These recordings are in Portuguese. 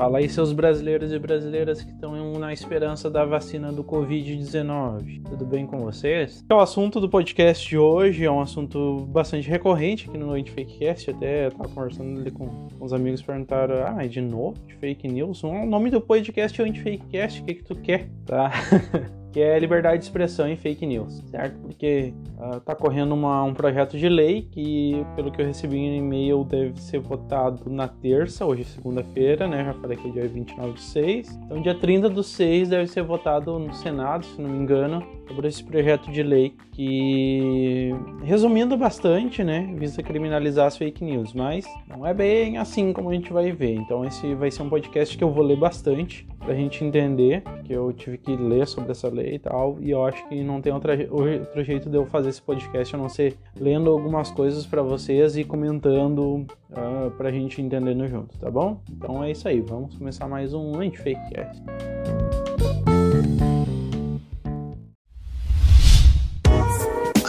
Fala aí seus brasileiros e brasileiras que estão na esperança da vacina do Covid-19. Tudo bem com vocês? O assunto do podcast de hoje é um assunto bastante recorrente aqui no Fakecast. Até eu tava conversando ali com os amigos perguntaram: Ah, de novo de fake news? O nome do podcast é o Fakecast, o que, que tu quer? Tá? que é liberdade de expressão em fake news, certo? Porque uh, tá correndo uma, um projeto de lei que, pelo que eu recebi em e-mail, deve ser votado na terça, hoje é segunda-feira, né? Já falei que é dia 29 de 6. Então, dia 30 do 6 deve ser votado no Senado, se não me engano, sobre esse projeto de lei que, resumindo bastante, né, visa criminalizar as fake news, mas não é bem assim como a gente vai ver. Então esse vai ser um podcast que eu vou ler bastante pra gente entender, que eu tive que ler sobre essa lei e tal, e eu acho que não tem outra, outro jeito de eu fazer esse podcast a não ser lendo algumas coisas para vocês e comentando uh, pra gente entendendo junto, tá bom? Então é isso aí, vamos começar mais um Anti-Fakecast.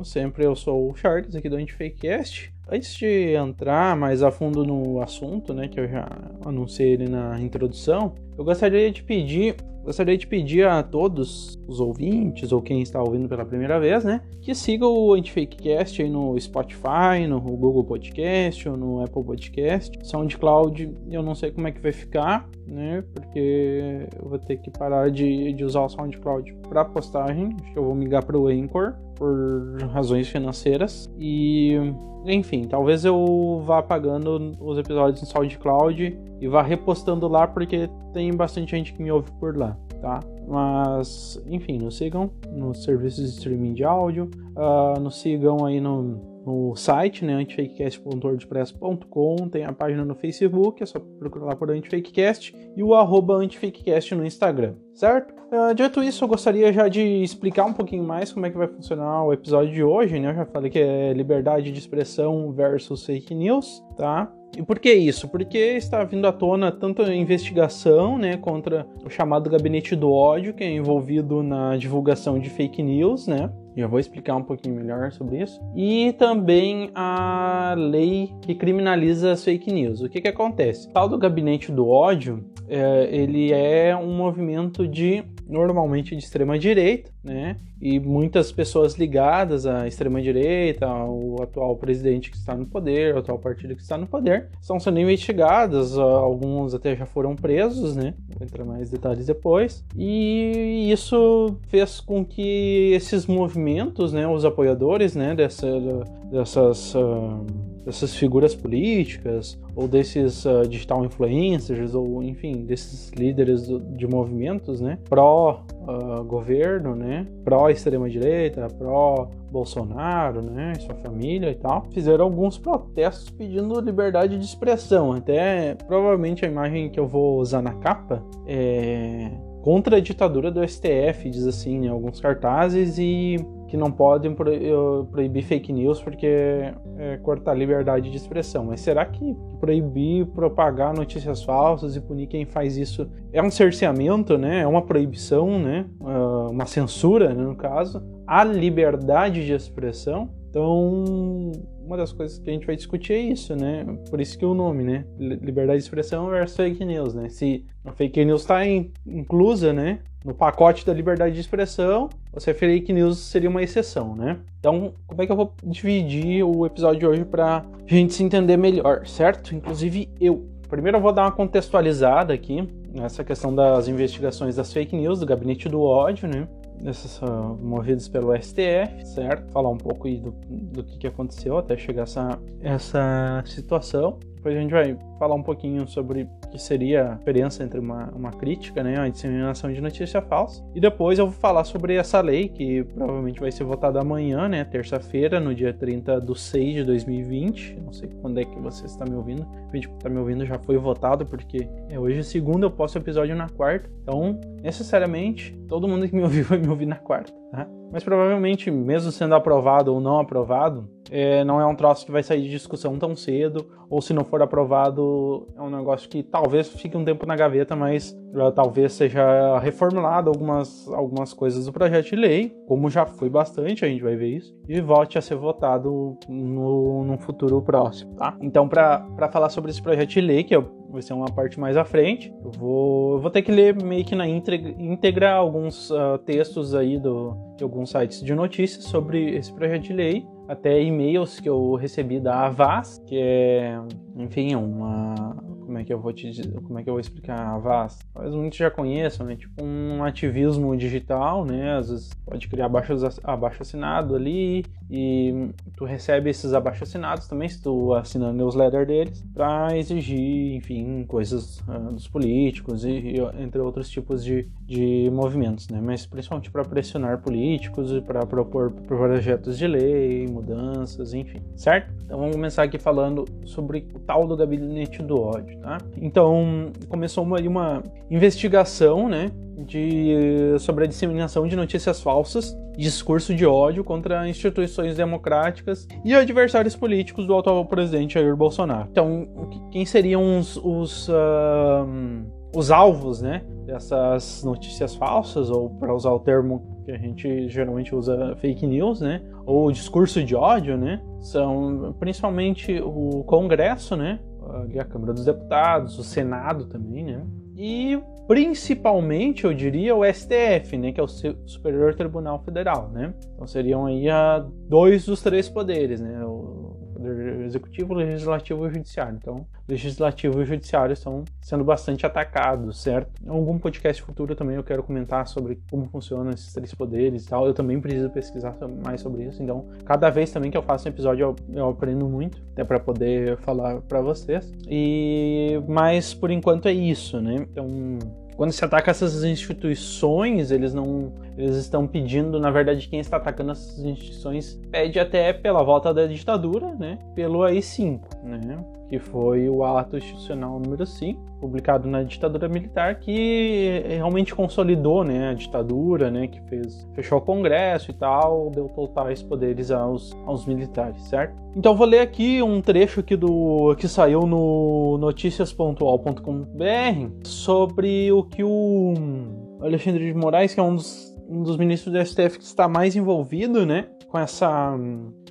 como sempre, eu sou o Charles aqui do Antifakecast. Antes de entrar mais a fundo no assunto, né, que eu já anunciei ele na introdução, eu gostaria de pedir Gostaria de pedir a todos os ouvintes ou quem está ouvindo pela primeira vez, né, que siga o Antifakecast aí no Spotify, no Google Podcast ou no Apple Podcast. SoundCloud, eu não sei como é que vai ficar, né, porque eu vou ter que parar de, de usar o SoundCloud para postagem. Acho que eu vou migrar para o Anchor por razões financeiras e enfim, talvez eu vá apagando os episódios no SoundCloud e vá repostando lá porque tem bastante gente que me ouve por lá, tá? Mas, enfim, nos sigam nos serviços de streaming de áudio, uh, nos sigam aí no, no site, né, antifakecast.wordpress.com, tem a página no Facebook, é só procurar lá por Antifakecast, e o arroba Antifakecast no Instagram, certo? Uh, dito isso, eu gostaria já de explicar um pouquinho mais como é que vai funcionar o episódio de hoje, né, eu já falei que é liberdade de expressão versus fake news, tá? E por que isso? Porque está vindo à tona tanto a investigação né, contra o chamado gabinete do ódio, que é envolvido na divulgação de fake news, né? Já vou explicar um pouquinho melhor sobre isso. E também a lei que criminaliza as fake news. O que, que acontece? O tal do gabinete do ódio, é, ele é um movimento de normalmente de extrema direita, né? E muitas pessoas ligadas à extrema direita, ao atual presidente que está no poder, ao atual partido que está no poder, estão sendo investigadas, alguns até já foram presos, né? Vou entrar mais detalhes depois. E isso fez com que esses movimentos, né, os apoiadores, né, dessa, dessas uh, dessas figuras políticas ou desses uh, digital influencers ou enfim desses líderes de movimentos né? Pró uh, governo né? Pró extrema direita pró Bolsonaro né? Sua família e tal. Fizeram alguns protestos pedindo liberdade de expressão. Até provavelmente a imagem que eu vou usar na capa é contra a ditadura do STF diz assim né, alguns cartazes e que não podem proibir fake news porque é cortar a liberdade de expressão. Mas será que proibir propagar notícias falsas e punir quem faz isso é um cerceamento, né? É uma proibição, né? Ah, uma censura, né, no caso, a liberdade de expressão. Então, uma das coisas que a gente vai discutir é isso, né? Por isso que o nome, né? Liberdade de expressão versus fake news, né? Se a fake news está inclusa, né? No pacote da liberdade de expressão, você fake news seria uma exceção, né? Então, como é que eu vou dividir o episódio de hoje para a gente se entender melhor, certo? Inclusive eu. Primeiro eu vou dar uma contextualizada aqui nessa questão das investigações das fake news, do gabinete do ódio, né? Movidos pelo STF, certo? Falar um pouco do, do que, que aconteceu até chegar essa, essa situação. Depois a gente vai falar um pouquinho sobre o que seria a diferença entre uma, uma crítica, né, a disseminação de notícia falsa. E depois eu vou falar sobre essa lei, que provavelmente vai ser votada amanhã, né, terça-feira, no dia 30 de 6 de 2020. Não sei quando é que você está me ouvindo. O vídeo que está me ouvindo já foi votado, porque é hoje segunda, eu posto episódio na quarta. Então, necessariamente, todo mundo que me ouviu vai me ouvir na quarta, tá? Mas provavelmente, mesmo sendo aprovado ou não aprovado, é, não é um troço que vai sair de discussão tão cedo, ou se não for aprovado, é um negócio que talvez fique um tempo na gaveta, mas uh, talvez seja reformulado algumas, algumas coisas do projeto de lei, como já foi bastante, a gente vai ver isso, e volte a ser votado no, no futuro próximo, tá? Então, para falar sobre esse projeto de lei, que é vai ser uma parte mais à frente. Eu vou, eu vou ter que ler meio que na íntegra, alguns uh, textos aí do, de alguns sites de notícias sobre esse projeto de lei, até e-mails que eu recebi da Avaz, que é, enfim, uma como é que eu vou te como é que eu vou explicar a Avaz? Talvez muitos já conheçam, né? Tipo um ativismo digital, né? Às vezes pode criar abaixo, abaixo assinado ali e tu recebe esses abaixo assinados também se tu assina a newsletter deles para exigir, enfim, coisas uh, dos políticos e, e, entre outros tipos de, de movimentos, né? Mas principalmente para pressionar políticos e para propor projetos de lei, mudanças, enfim, certo? Então vamos começar aqui falando sobre o tal do gabinete do ódio. Tá? Então começou uma, uma investigação né, de, sobre a disseminação de notícias falsas, discurso de ódio contra instituições democráticas e adversários políticos do atual presidente Jair Bolsonaro. Então, quem seriam os, os, uh, os alvos né, dessas notícias falsas, ou para usar o termo que a gente geralmente usa fake news, né? Ou discurso de ódio, né? São principalmente o Congresso, né? A Câmara dos Deputados, o Senado também, né? E principalmente, eu diria, o STF, né, que é o Superior Tribunal Federal, né? Então seriam aí a dois dos três poderes, né? O Poder Executivo, Legislativo e Judiciário. Então, Legislativo e Judiciário estão sendo bastante atacados, certo? Em algum podcast futuro também eu quero comentar sobre como funcionam esses três poderes e tal. Eu também preciso pesquisar mais sobre isso. Então, cada vez também que eu faço um episódio, eu, eu aprendo muito, até para poder falar para vocês. E mas por enquanto é isso, né? Então, quando se ataca essas instituições, eles não. Eles estão pedindo, na verdade, quem está atacando essas instituições pede até pela volta da ditadura, né? Pelo AI-5, né? que foi o ato institucional número 5, publicado na ditadura militar, que realmente consolidou né, a ditadura, né, que fez, fechou o Congresso e tal, deu totais poderes aos, aos militares, certo? Então vou ler aqui um trecho aqui do que saiu no noticias.al.com.br sobre o que o Alexandre de Moraes, que é um dos, um dos ministros do STF que está mais envolvido, né, com essa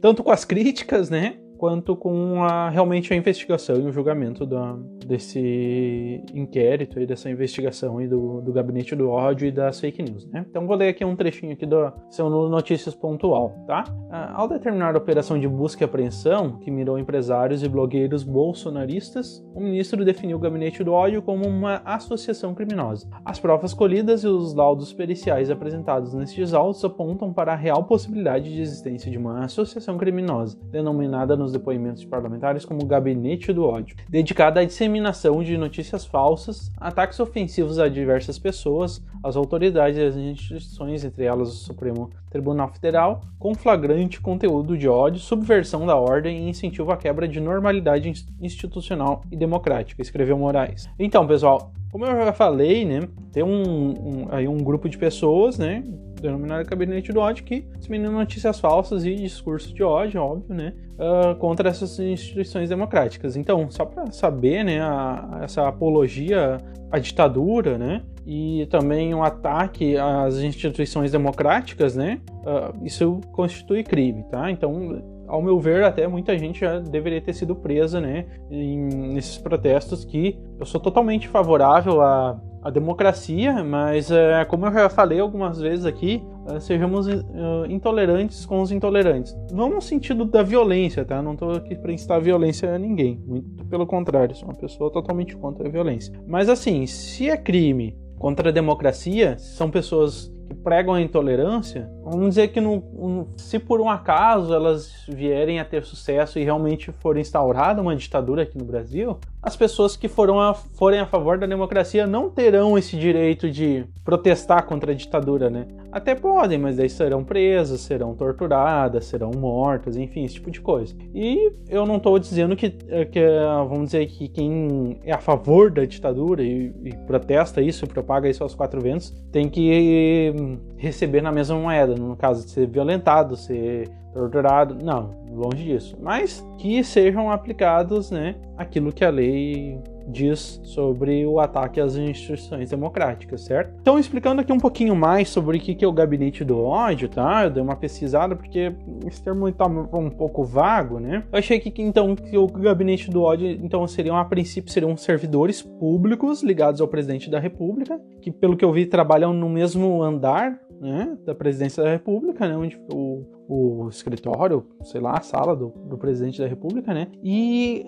tanto com as críticas, né, quanto com a, realmente a investigação e o julgamento da, desse inquérito e dessa investigação e do, do gabinete do ódio e das fake news, né? Então vou ler aqui um trechinho aqui do seu Notícias Pontual, tá? Ah, ao determinar a operação de busca e apreensão que mirou empresários e blogueiros bolsonaristas, o ministro definiu o gabinete do ódio como uma associação criminosa. As provas colhidas e os laudos periciais apresentados nestes autos apontam para a real possibilidade de existência de uma associação criminosa, denominada nos nos depoimentos de parlamentares como Gabinete do Ódio, dedicada à disseminação de notícias falsas, ataques ofensivos a diversas pessoas, às autoridades e às instituições, entre elas o Supremo Tribunal Federal, com flagrante conteúdo de ódio, subversão da ordem e incentivo à quebra de normalidade institucional e democrática, escreveu Moraes. Então, pessoal, como eu já falei, né, tem um, um, aí um grupo de pessoas, né, denominado Gabinete do Ódio, que disseminam notícias falsas e discurso de ódio, óbvio, né, uh, contra essas instituições democráticas. Então, só para saber, né, a, essa apologia à ditadura, né, e também um ataque às instituições democráticas, né, uh, isso constitui crime, tá? Então, ao meu ver, até muita gente já deveria ter sido presa, né, em, nesses protestos que eu sou totalmente favorável a a democracia, mas é, como eu já falei algumas vezes aqui, é, sejamos é, intolerantes com os intolerantes. Não no sentido da violência, tá? Não estou aqui para instar violência a ninguém. Muito pelo contrário, sou uma pessoa totalmente contra a violência. Mas assim, se é crime contra a democracia, são pessoas que pregam a intolerância, vamos dizer que no, se por um acaso elas vierem a ter sucesso e realmente for instaurada uma ditadura aqui no Brasil, as pessoas que foram a, forem a favor da democracia não terão esse direito de protestar contra a ditadura, né? Até podem, mas daí serão presas, serão torturadas, serão mortas, enfim, esse tipo de coisa. E eu não estou dizendo que, que, vamos dizer que quem é a favor da ditadura e, e protesta isso, propaga isso aos quatro ventos, tem que receber na mesma moeda, no caso de ser violentado, ser torturado, não, longe disso. Mas que sejam aplicados, né, aquilo que a lei diz sobre o ataque às instituições democráticas, certo? Então, explicando aqui um pouquinho mais sobre o que é o gabinete do ódio, tá? Eu dei uma pesquisada porque esse termo está um pouco vago, né? Eu achei que então que o gabinete do ódio então seriam a princípio seriam servidores públicos ligados ao presidente da República, que pelo que eu vi trabalham no mesmo andar né, da presidência da República, né, onde o, o escritório, sei lá, a sala do, do presidente da República, né, e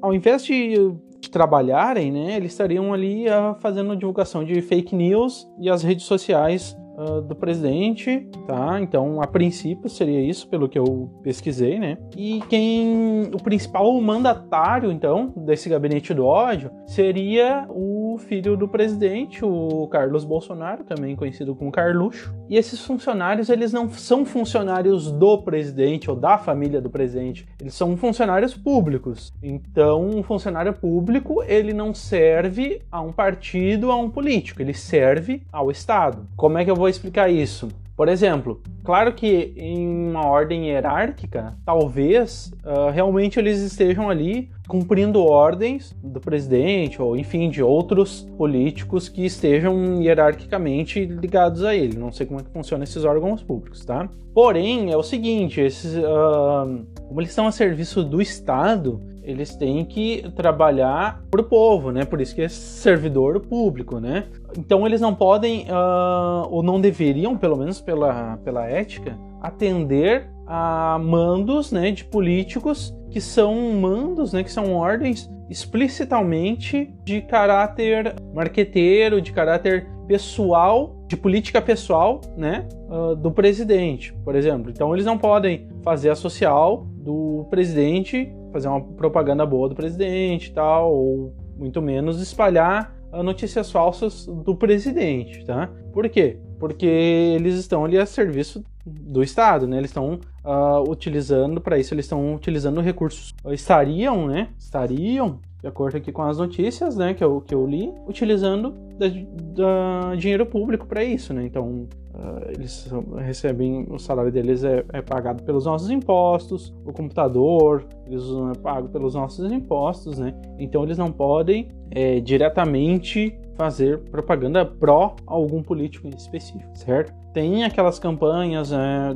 ao invés de, trabalharem, né, eles estariam ali uh, fazendo divulgação de fake news e as redes sociais uh, do presidente, tá? Então, a princípio seria isso, pelo que eu pesquisei, né? E quem o principal mandatário, então, desse gabinete do ódio seria o filho do presidente, o Carlos Bolsonaro, também conhecido como Carluxo. E esses funcionários, eles não são funcionários do presidente ou da família do presidente, eles são funcionários públicos. Então, um funcionário público, ele não serve a um partido, a um político, ele serve ao Estado. Como é que eu vou explicar isso? Por exemplo, claro que em uma ordem hierárquica, talvez uh, realmente eles estejam ali cumprindo ordens do presidente ou, enfim, de outros políticos que estejam hierarquicamente ligados a ele. Não sei como é que funcionam esses órgãos públicos, tá? Porém, é o seguinte: esses, uh, como eles estão a serviço do Estado, eles têm que trabalhar para o povo, né? Por isso que é servidor público, né? Então eles não podem, uh, ou não deveriam, pelo menos pela, pela ética, atender a mandos né, de políticos que são mandos, né, que são ordens explicitamente de caráter marqueteiro, de caráter pessoal, de política pessoal, né, uh, do presidente, por exemplo. Então eles não podem fazer a social do presidente fazer uma propaganda boa do presidente e tal, ou muito menos espalhar notícias falsas do presidente, tá? Por quê? Porque eles estão ali a serviço do Estado, né? Eles estão uh, utilizando, para isso, eles estão utilizando recursos, estariam, né? Estariam, de acordo aqui com as notícias, né, que eu, que eu li, utilizando da, da dinheiro público para isso, né? Então, eles recebem, o salário deles é, é, pagado pelos nossos impostos, o computador, eles é pago pelos nossos impostos, né? Então eles não podem é, diretamente fazer propaganda pró algum político em específico, certo? Tem aquelas campanhas né,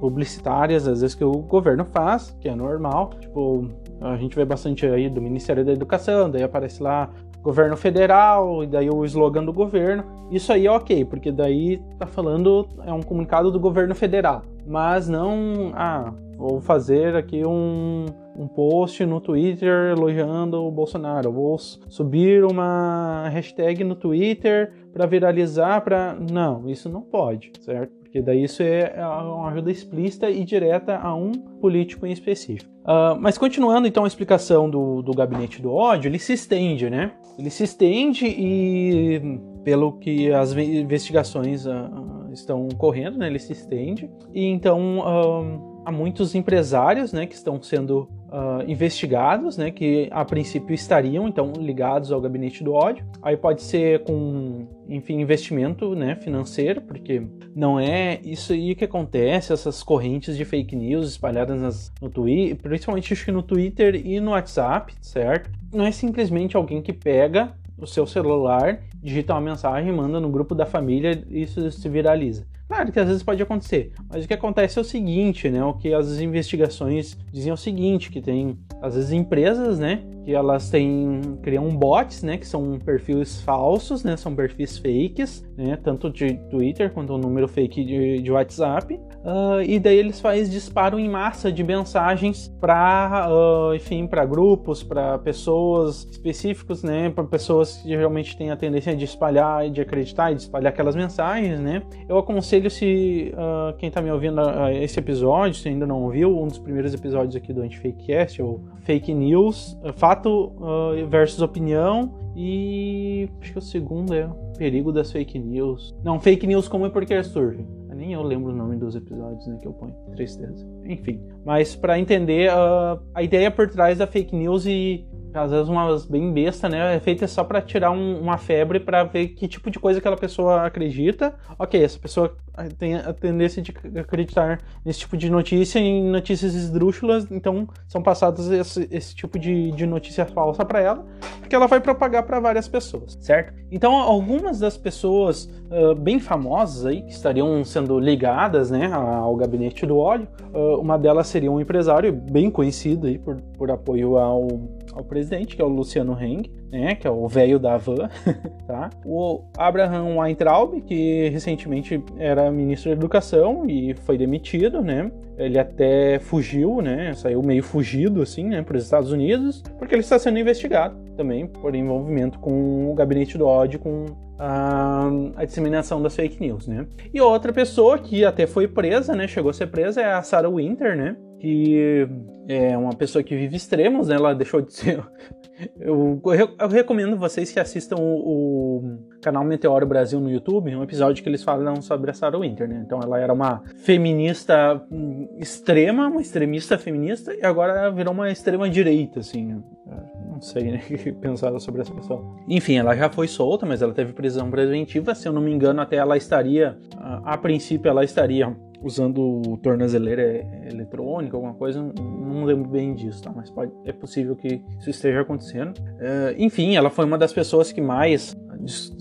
publicitárias, às vezes, que o governo faz, que é normal, tipo, a gente vê bastante aí do Ministério da Educação, daí aparece lá governo federal, e daí o slogan do governo. Isso aí é ok, porque daí tá falando, é um comunicado do governo federal. Mas não, ah, vou fazer aqui um, um post no Twitter elogiando o Bolsonaro, vou subir uma hashtag no Twitter para viralizar, para não, isso não pode, certo? Porque daí isso é, é uma ajuda explícita e direta a um político em específico. Uh, mas continuando então a explicação do, do gabinete do ódio, ele se estende, né? Ele se estende e, pelo que as investigações uh, estão correndo, né, ele se estende. E então uh, há muitos empresários né, que estão sendo uh, investigados, né, que a princípio estariam então ligados ao gabinete do ódio. Aí pode ser com, enfim, investimento, né, financeiro, porque não é isso aí que acontece, essas correntes de fake news espalhadas nas, no Twitter, principalmente acho que no Twitter e no WhatsApp, certo? Não é simplesmente alguém que pega o seu celular, digita uma mensagem, manda no grupo da família e isso se viraliza. Claro que às vezes pode acontecer, mas o que acontece é o seguinte, né? O que as investigações dizem é o seguinte, que tem às vezes empresas, né, que elas têm criam bots, né, que são perfis falsos, né, são perfis fakes, né, tanto de Twitter quanto o número fake de, de WhatsApp, uh, e daí eles fazem disparo em massa de mensagens para, uh, ah, enfim, para grupos, para pessoas específicos, né, para pessoas que geralmente têm a tendência de espalhar, de acreditar e de espalhar aquelas mensagens, né. Eu aconselho aconselho se uh, quem está me ouvindo uh, esse episódio, se ainda não ouviu, um dos primeiros episódios aqui do Antifakecast, ou Fake News, uh, fato versus opinião, e acho que o segundo é Perigo das Fake News. Não, Fake News como é porque surge. Nem eu lembro o nome dos episódios né, que eu ponho. Tristeza. Enfim. Mas para entender a ideia por trás da fake news e às vezes umas bem besta, né? É feita só para tirar um, uma febre para ver que tipo de coisa aquela pessoa acredita. Ok, essa pessoa tem a tendência de acreditar nesse tipo de notícia em notícias esdrúxulas, então são passadas esse, esse tipo de, de notícia falsa para ela, porque ela vai propagar para várias pessoas, certo? Então, algumas das pessoas uh, bem famosas aí que estariam sendo ligadas, né, ao gabinete do óleo, uh, uma delas seria um empresário bem conhecido aí por, por apoio ao, ao presidente, que é o Luciano Heng, né, que é o velho da van, tá? O Abraham Weintraub, que recentemente era ministro da Educação e foi demitido, né? Ele até fugiu, né? Saiu meio fugido, assim, né, para os Estados Unidos, porque ele está sendo investigado também por envolvimento com o gabinete do ódio, com a, a, disseminação das fake news, né? E outra pessoa que até foi presa, né? Chegou a ser presa é a Sarah Winter, né? Que é uma pessoa que vive extremos, né? Ela deixou de ser eu, eu, recomendo vocês que assistam o, o, canal Meteoro Brasil no YouTube, um episódio que eles falam sobre a Sarah Winter, né? Então ela era uma feminista hum, extrema, uma extremista feminista, e agora virou uma extrema direita, assim. Não sei né, que pensar sobre essa pessoa. Enfim, ela já foi solta, mas ela teve prisão preventiva. Se eu não me engano, até ela estaria, a, a princípio, ela estaria usando tornozeleira eletrônica, alguma coisa, não lembro bem disso, tá? Mas pode, é possível que isso esteja acontecendo. Uh, enfim, ela foi uma das pessoas que mais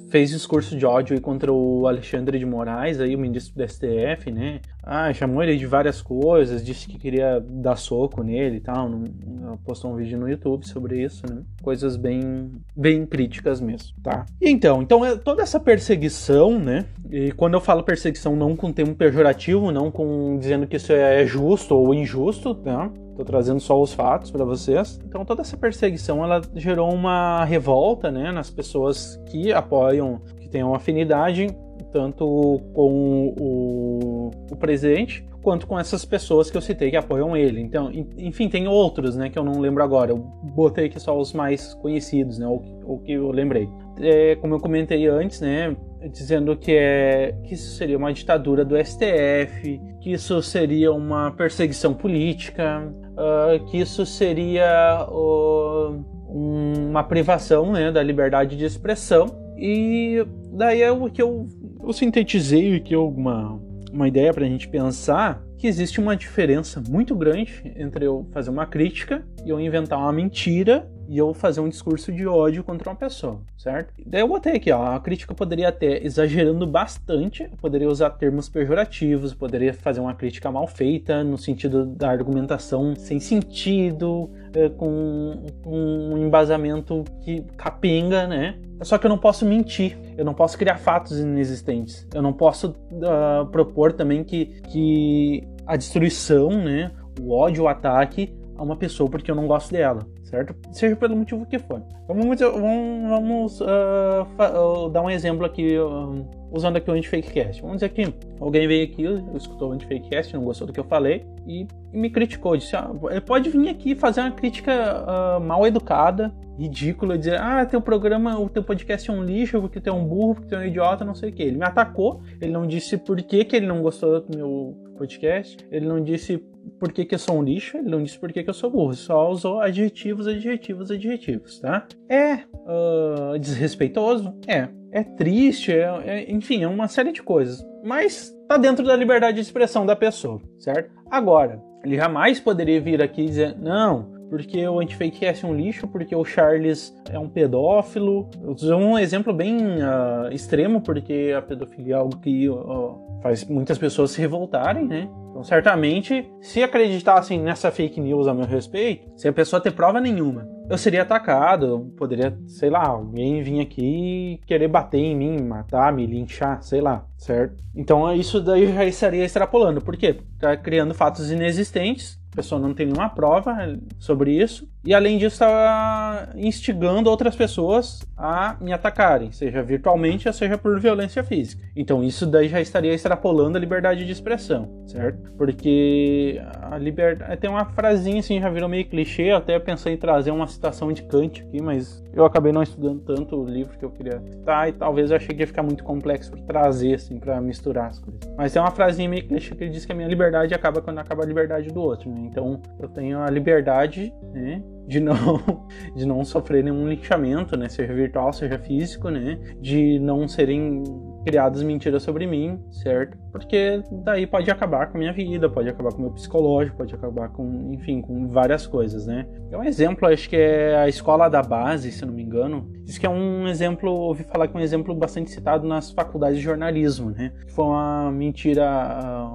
fez discurso de ódio contra o Alexandre de Moraes, aí o ministro do STF, né? Ah, chamou ele de várias coisas, disse que queria dar soco nele e tal. Não, postou um vídeo no YouTube sobre isso, né? Coisas bem, bem críticas mesmo, tá? Então, então é toda essa perseguição, né? E quando eu falo perseguição, não com termo pejorativo, não com dizendo que isso é justo ou injusto, tá? Tô trazendo só os fatos para vocês. Então toda essa perseguição ela gerou uma revolta, né, nas pessoas que apoiam, que têm uma afinidade tanto com o, o presidente quanto com essas pessoas que eu citei que apoiam ele. Então, enfim, tem outros, né, que eu não lembro agora. Eu botei aqui só os mais conhecidos, né, ou que eu lembrei. É, como eu comentei antes, né, dizendo que, é, que isso seria uma ditadura do STF, que isso seria uma perseguição política, uh, que isso seria uh, uma privação né, da liberdade de expressão. E daí é o que eu, eu sintetizei aqui uma, uma ideia para a gente pensar que existe uma diferença muito grande entre eu fazer uma crítica e eu inventar uma mentira e eu fazer um discurso de ódio contra uma pessoa, certo? Daí eu botei aqui, ó, a crítica poderia até exagerando bastante, poderia usar termos pejorativos, poderia fazer uma crítica mal feita no sentido da argumentação sem sentido, é, com, com um embasamento que capenga, né? Só que eu não posso mentir, eu não posso criar fatos inexistentes, eu não posso uh, propor também que, que a destruição, né, o ódio, o ataque a uma pessoa porque eu não gosto dela certo? Seja pelo motivo que for. Vamos, vamos, vamos uh, uh, dar um exemplo aqui, uh, usando aqui o Antifakecast. Vamos dizer que alguém veio aqui, escutou o Antifakecast, não gostou do que eu falei e, e me criticou. Disse, ah, pode vir aqui fazer uma crítica mal educada, ridícula, dizer, ah, teu programa, o teu podcast é um lixo, porque tu é um burro, porque tu é um idiota, não sei o que. Ele me atacou, ele não disse por que, que ele não gostou do meu podcast, ele não disse por que, que eu sou um lixo, ele não disse por que, que eu sou burro, só usou adjetivos, adjetivos, adjetivos, tá? É uh, desrespeitoso? É. É triste, é, é, enfim, é uma série de coisas. Mas tá dentro da liberdade de expressão da pessoa, certo? Agora, ele jamais poderia vir aqui e dizer, não, porque o Antifakecast é um lixo, porque o Charles é um pedófilo. Eu um exemplo bem uh, extremo, porque a pedofilia é algo que uh, faz muitas pessoas se revoltarem, né? Então, certamente, se acreditassem nessa fake news a meu respeito, sem a pessoa ter prova nenhuma, eu seria atacado, eu poderia, sei lá, alguém vir aqui querer bater em mim, matar, me linchar, sei lá, certo? Então, isso daí já estaria extrapolando. Por quê? Tá criando fatos inexistentes pessoa não tem nenhuma prova sobre isso. E além disso estava instigando outras pessoas a me atacarem, seja virtualmente seja por violência física. Então isso daí já estaria extrapolando a liberdade de expressão, certo? Porque a liberdade tem uma frasinha assim, já virou meio clichê, até pensei em trazer uma citação de Kant aqui, mas eu acabei não estudando tanto o livro que eu queria citar e talvez eu achei que ia ficar muito complexo para trazer assim para misturar as coisas. Mas tem uma frasinha meio clichê que diz que a minha liberdade acaba quando acaba a liberdade do outro, né? Então eu tenho a liberdade, né? De não de não sofrer nenhum linchamento, né, seja virtual, seja físico, né, de não serem criadas mentiras sobre mim, certo? Porque daí pode acabar com a minha vida, pode acabar com o meu psicológico, pode acabar com, enfim, com várias coisas, né? É um exemplo, acho que é a escola da base, se não me engano. Diz que é um exemplo, ouvi falar que é um exemplo bastante citado nas faculdades de jornalismo, né? Foi uma mentira,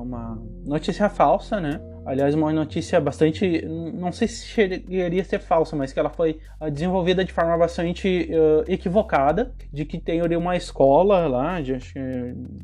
uma notícia falsa, né? Aliás, uma notícia bastante. Não sei se chegaria a ser falsa, mas que ela foi ah, desenvolvida de forma bastante uh, equivocada. De que tem uma escola lá, de,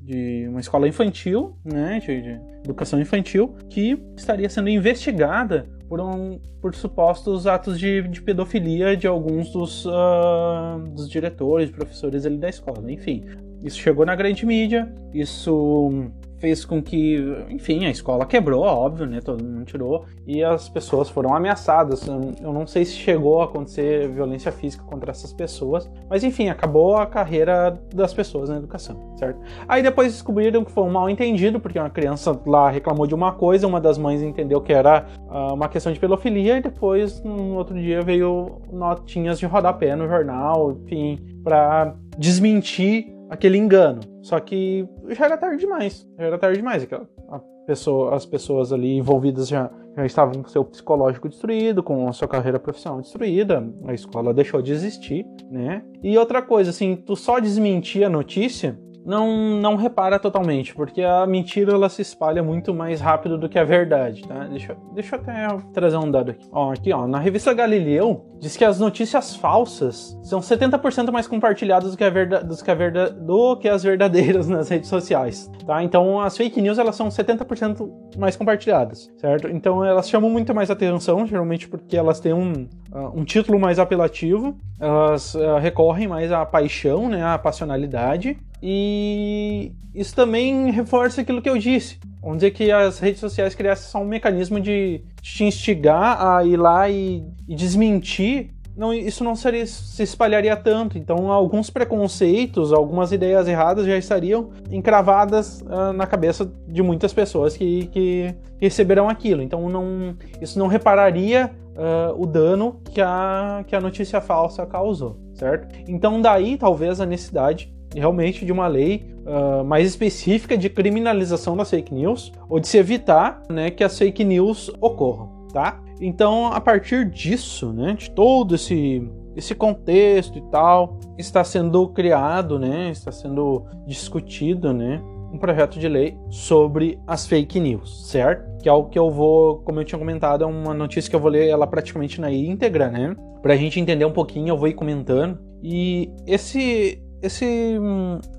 de uma escola infantil, né? De, de, educação infantil, que estaria sendo investigada por, um, por supostos atos de, de pedofilia de alguns dos, uh, dos diretores, professores ali da escola. Enfim, isso chegou na grande mídia, isso fez com que, enfim, a escola quebrou, óbvio, né? Todo mundo tirou e as pessoas foram ameaçadas. Eu não sei se chegou a acontecer violência física contra essas pessoas, mas enfim, acabou a carreira das pessoas na educação, certo? Aí depois descobriram que foi um mal entendido, porque uma criança lá reclamou de uma coisa, uma das mães entendeu que era uh, uma questão de pedofilia e depois no outro dia veio notinhas de rodapé no jornal, enfim, para desmentir aquele engano. Só que já era tarde demais. Já era tarde demais. A pessoa, as pessoas ali envolvidas já, já estavam com seu psicológico destruído, com a sua carreira profissional destruída. A escola deixou de existir, né? E outra coisa, assim, tu só desmentir a notícia não, não repara totalmente, porque a mentira ela se espalha muito mais rápido do que a verdade, tá? Deixa, deixa eu até trazer um dado aqui. Ó, aqui, ó, na revista Galileu diz que as notícias falsas são 70% mais compartilhadas do que, a verda, do, que a verda, do que as verdadeiras nas redes sociais, tá? Então as fake news elas são 70% mais compartilhadas, certo? Então elas chamam muito mais atenção, geralmente porque elas têm um, uh, um título mais apelativo, elas uh, recorrem mais à paixão, né, à passionalidade e isso também reforça aquilo que eu disse. Vamos dizer que as redes sociais criassem só um mecanismo de te instigar a ir lá e, e desmentir. Não, isso não seria, se espalharia tanto. Então, alguns preconceitos, algumas ideias erradas já estariam encravadas uh, na cabeça de muitas pessoas que, que, receberão aquilo. Então, não, isso não repararia uh, o dano que a, que a notícia falsa causou, certo? Então, daí talvez a necessidade realmente de uma lei uh, mais específica de criminalização das fake news ou de se evitar né, que as fake news ocorram, tá? Então, a partir disso, né, de todo esse esse contexto e tal, está sendo criado, né, está sendo discutido, né, um projeto de lei sobre as fake news, certo? Que é o que eu vou, como eu tinha comentado, é uma notícia que eu vou ler ela praticamente na íntegra, né? Pra gente entender um pouquinho, eu vou ir comentando. E esse esse,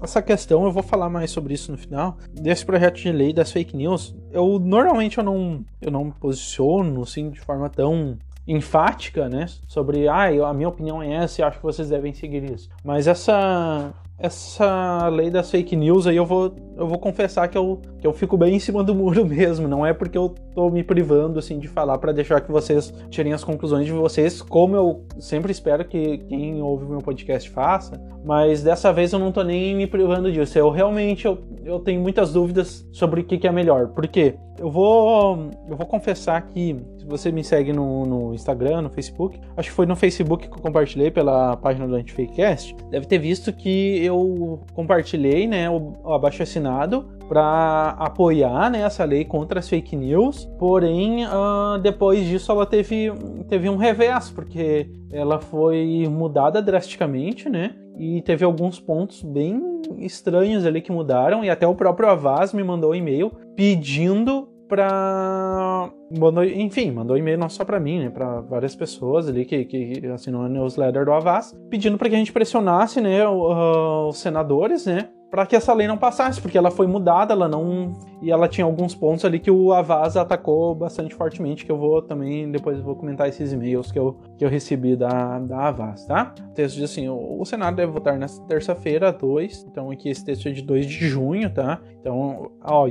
essa questão, eu vou falar mais sobre isso no final, desse projeto de lei das fake news, eu normalmente eu não, eu não me posiciono assim de forma tão enfática, né, sobre, ah, a minha opinião é essa e acho que vocês devem seguir isso. Mas essa essa lei das fake news aí eu vou, eu vou confessar que eu, que eu fico bem em cima do muro mesmo. Não é porque eu tô me privando assim de falar para deixar que vocês tirem as conclusões de vocês, como eu sempre espero que quem ouve o meu podcast faça. Mas dessa vez eu não tô nem me privando disso. Eu realmente eu, eu tenho muitas dúvidas sobre o que, que é melhor. Por quê? Eu vou, eu vou confessar que se você me segue no, no, Instagram, no Facebook, acho que foi no Facebook que eu compartilhei pela página do Antifakecast, deve ter visto que eu compartilhei, né, o, o abaixo assinado para apoiar né, essa lei contra as fake news. Porém, uh, depois disso ela teve, teve um revés, porque ela foi mudada drasticamente, né? E teve alguns pontos bem estranhos ali que mudaram, e até o próprio Avaz me mandou um e-mail pedindo para mandou, enfim, mandou e-mail não só para mim, né, para várias pessoas ali que, que assinam a newsletter do Avaz, pedindo para que a gente pressionasse, né, os senadores, né, para que essa lei não passasse, porque ela foi mudada, ela não e ela tinha alguns pontos ali que o Avaz atacou bastante fortemente, que eu vou também depois vou comentar esses e-mails que eu, que eu recebi da, da Avaz, tá? O texto diz assim: o, Senado deve votar nesta terça-feira, 2. Então aqui esse texto é de 2 de junho, tá? Então, ó,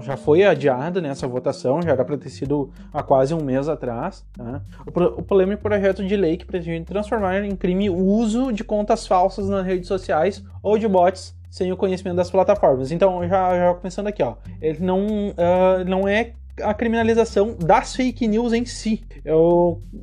já foi adiado nessa votação, já era para ter sido há quase um mês atrás, tá? O, o polêmico projeto de lei que pretende transformar em crime o uso de contas falsas nas redes sociais ou de bots sem o conhecimento das plataformas. Então, já, já começando aqui, ó, ele não, uh, não é a criminalização das fake news em si, é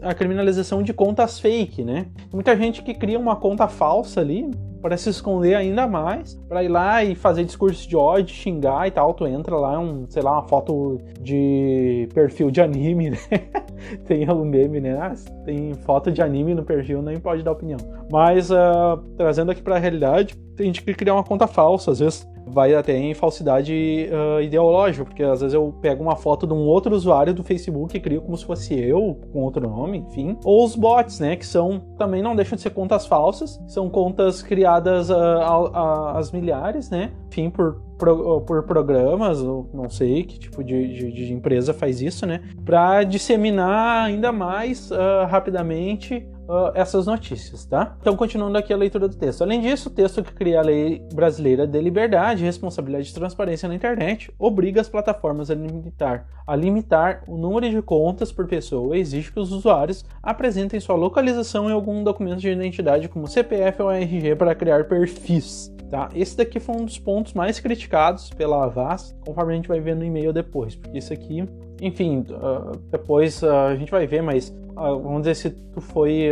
a criminalização de contas fake, né? Muita gente que cria uma conta falsa ali para se esconder ainda mais, para ir lá e fazer discurso de ódio, xingar e tal. Tu entra lá, um, sei lá, uma foto de perfil de anime, né? tem um meme, né? Ah, tem foto de anime no perfil, nem pode dar opinião. Mas uh, trazendo aqui para a realidade, tem gente que cria uma conta falsa, às vezes vai até em falsidade uh, ideológica, porque às vezes eu pego uma foto de um outro usuário do Facebook e crio como se fosse eu, com outro nome, enfim. Ou os bots, né, que são, também não deixam de ser contas falsas, são contas criadas uh, às milhares, né, enfim, por por programas, não sei que tipo de, de, de empresa faz isso, né? Para disseminar ainda mais uh, rapidamente uh, essas notícias, tá? Então, continuando aqui a leitura do texto. Além disso, o texto que cria a Lei Brasileira de Liberdade, Responsabilidade e Transparência na Internet obriga as plataformas a limitar, a limitar o número de contas por pessoa e exige que os usuários apresentem sua localização em algum documento de identidade, como CPF ou RG, para criar perfis. Tá? Esse daqui foi um dos pontos mais criticados pela Avast, conforme a gente vai ver no e-mail depois, porque isso aqui, enfim, uh, depois uh, a gente vai ver, mas uh, vamos dizer se tu foi,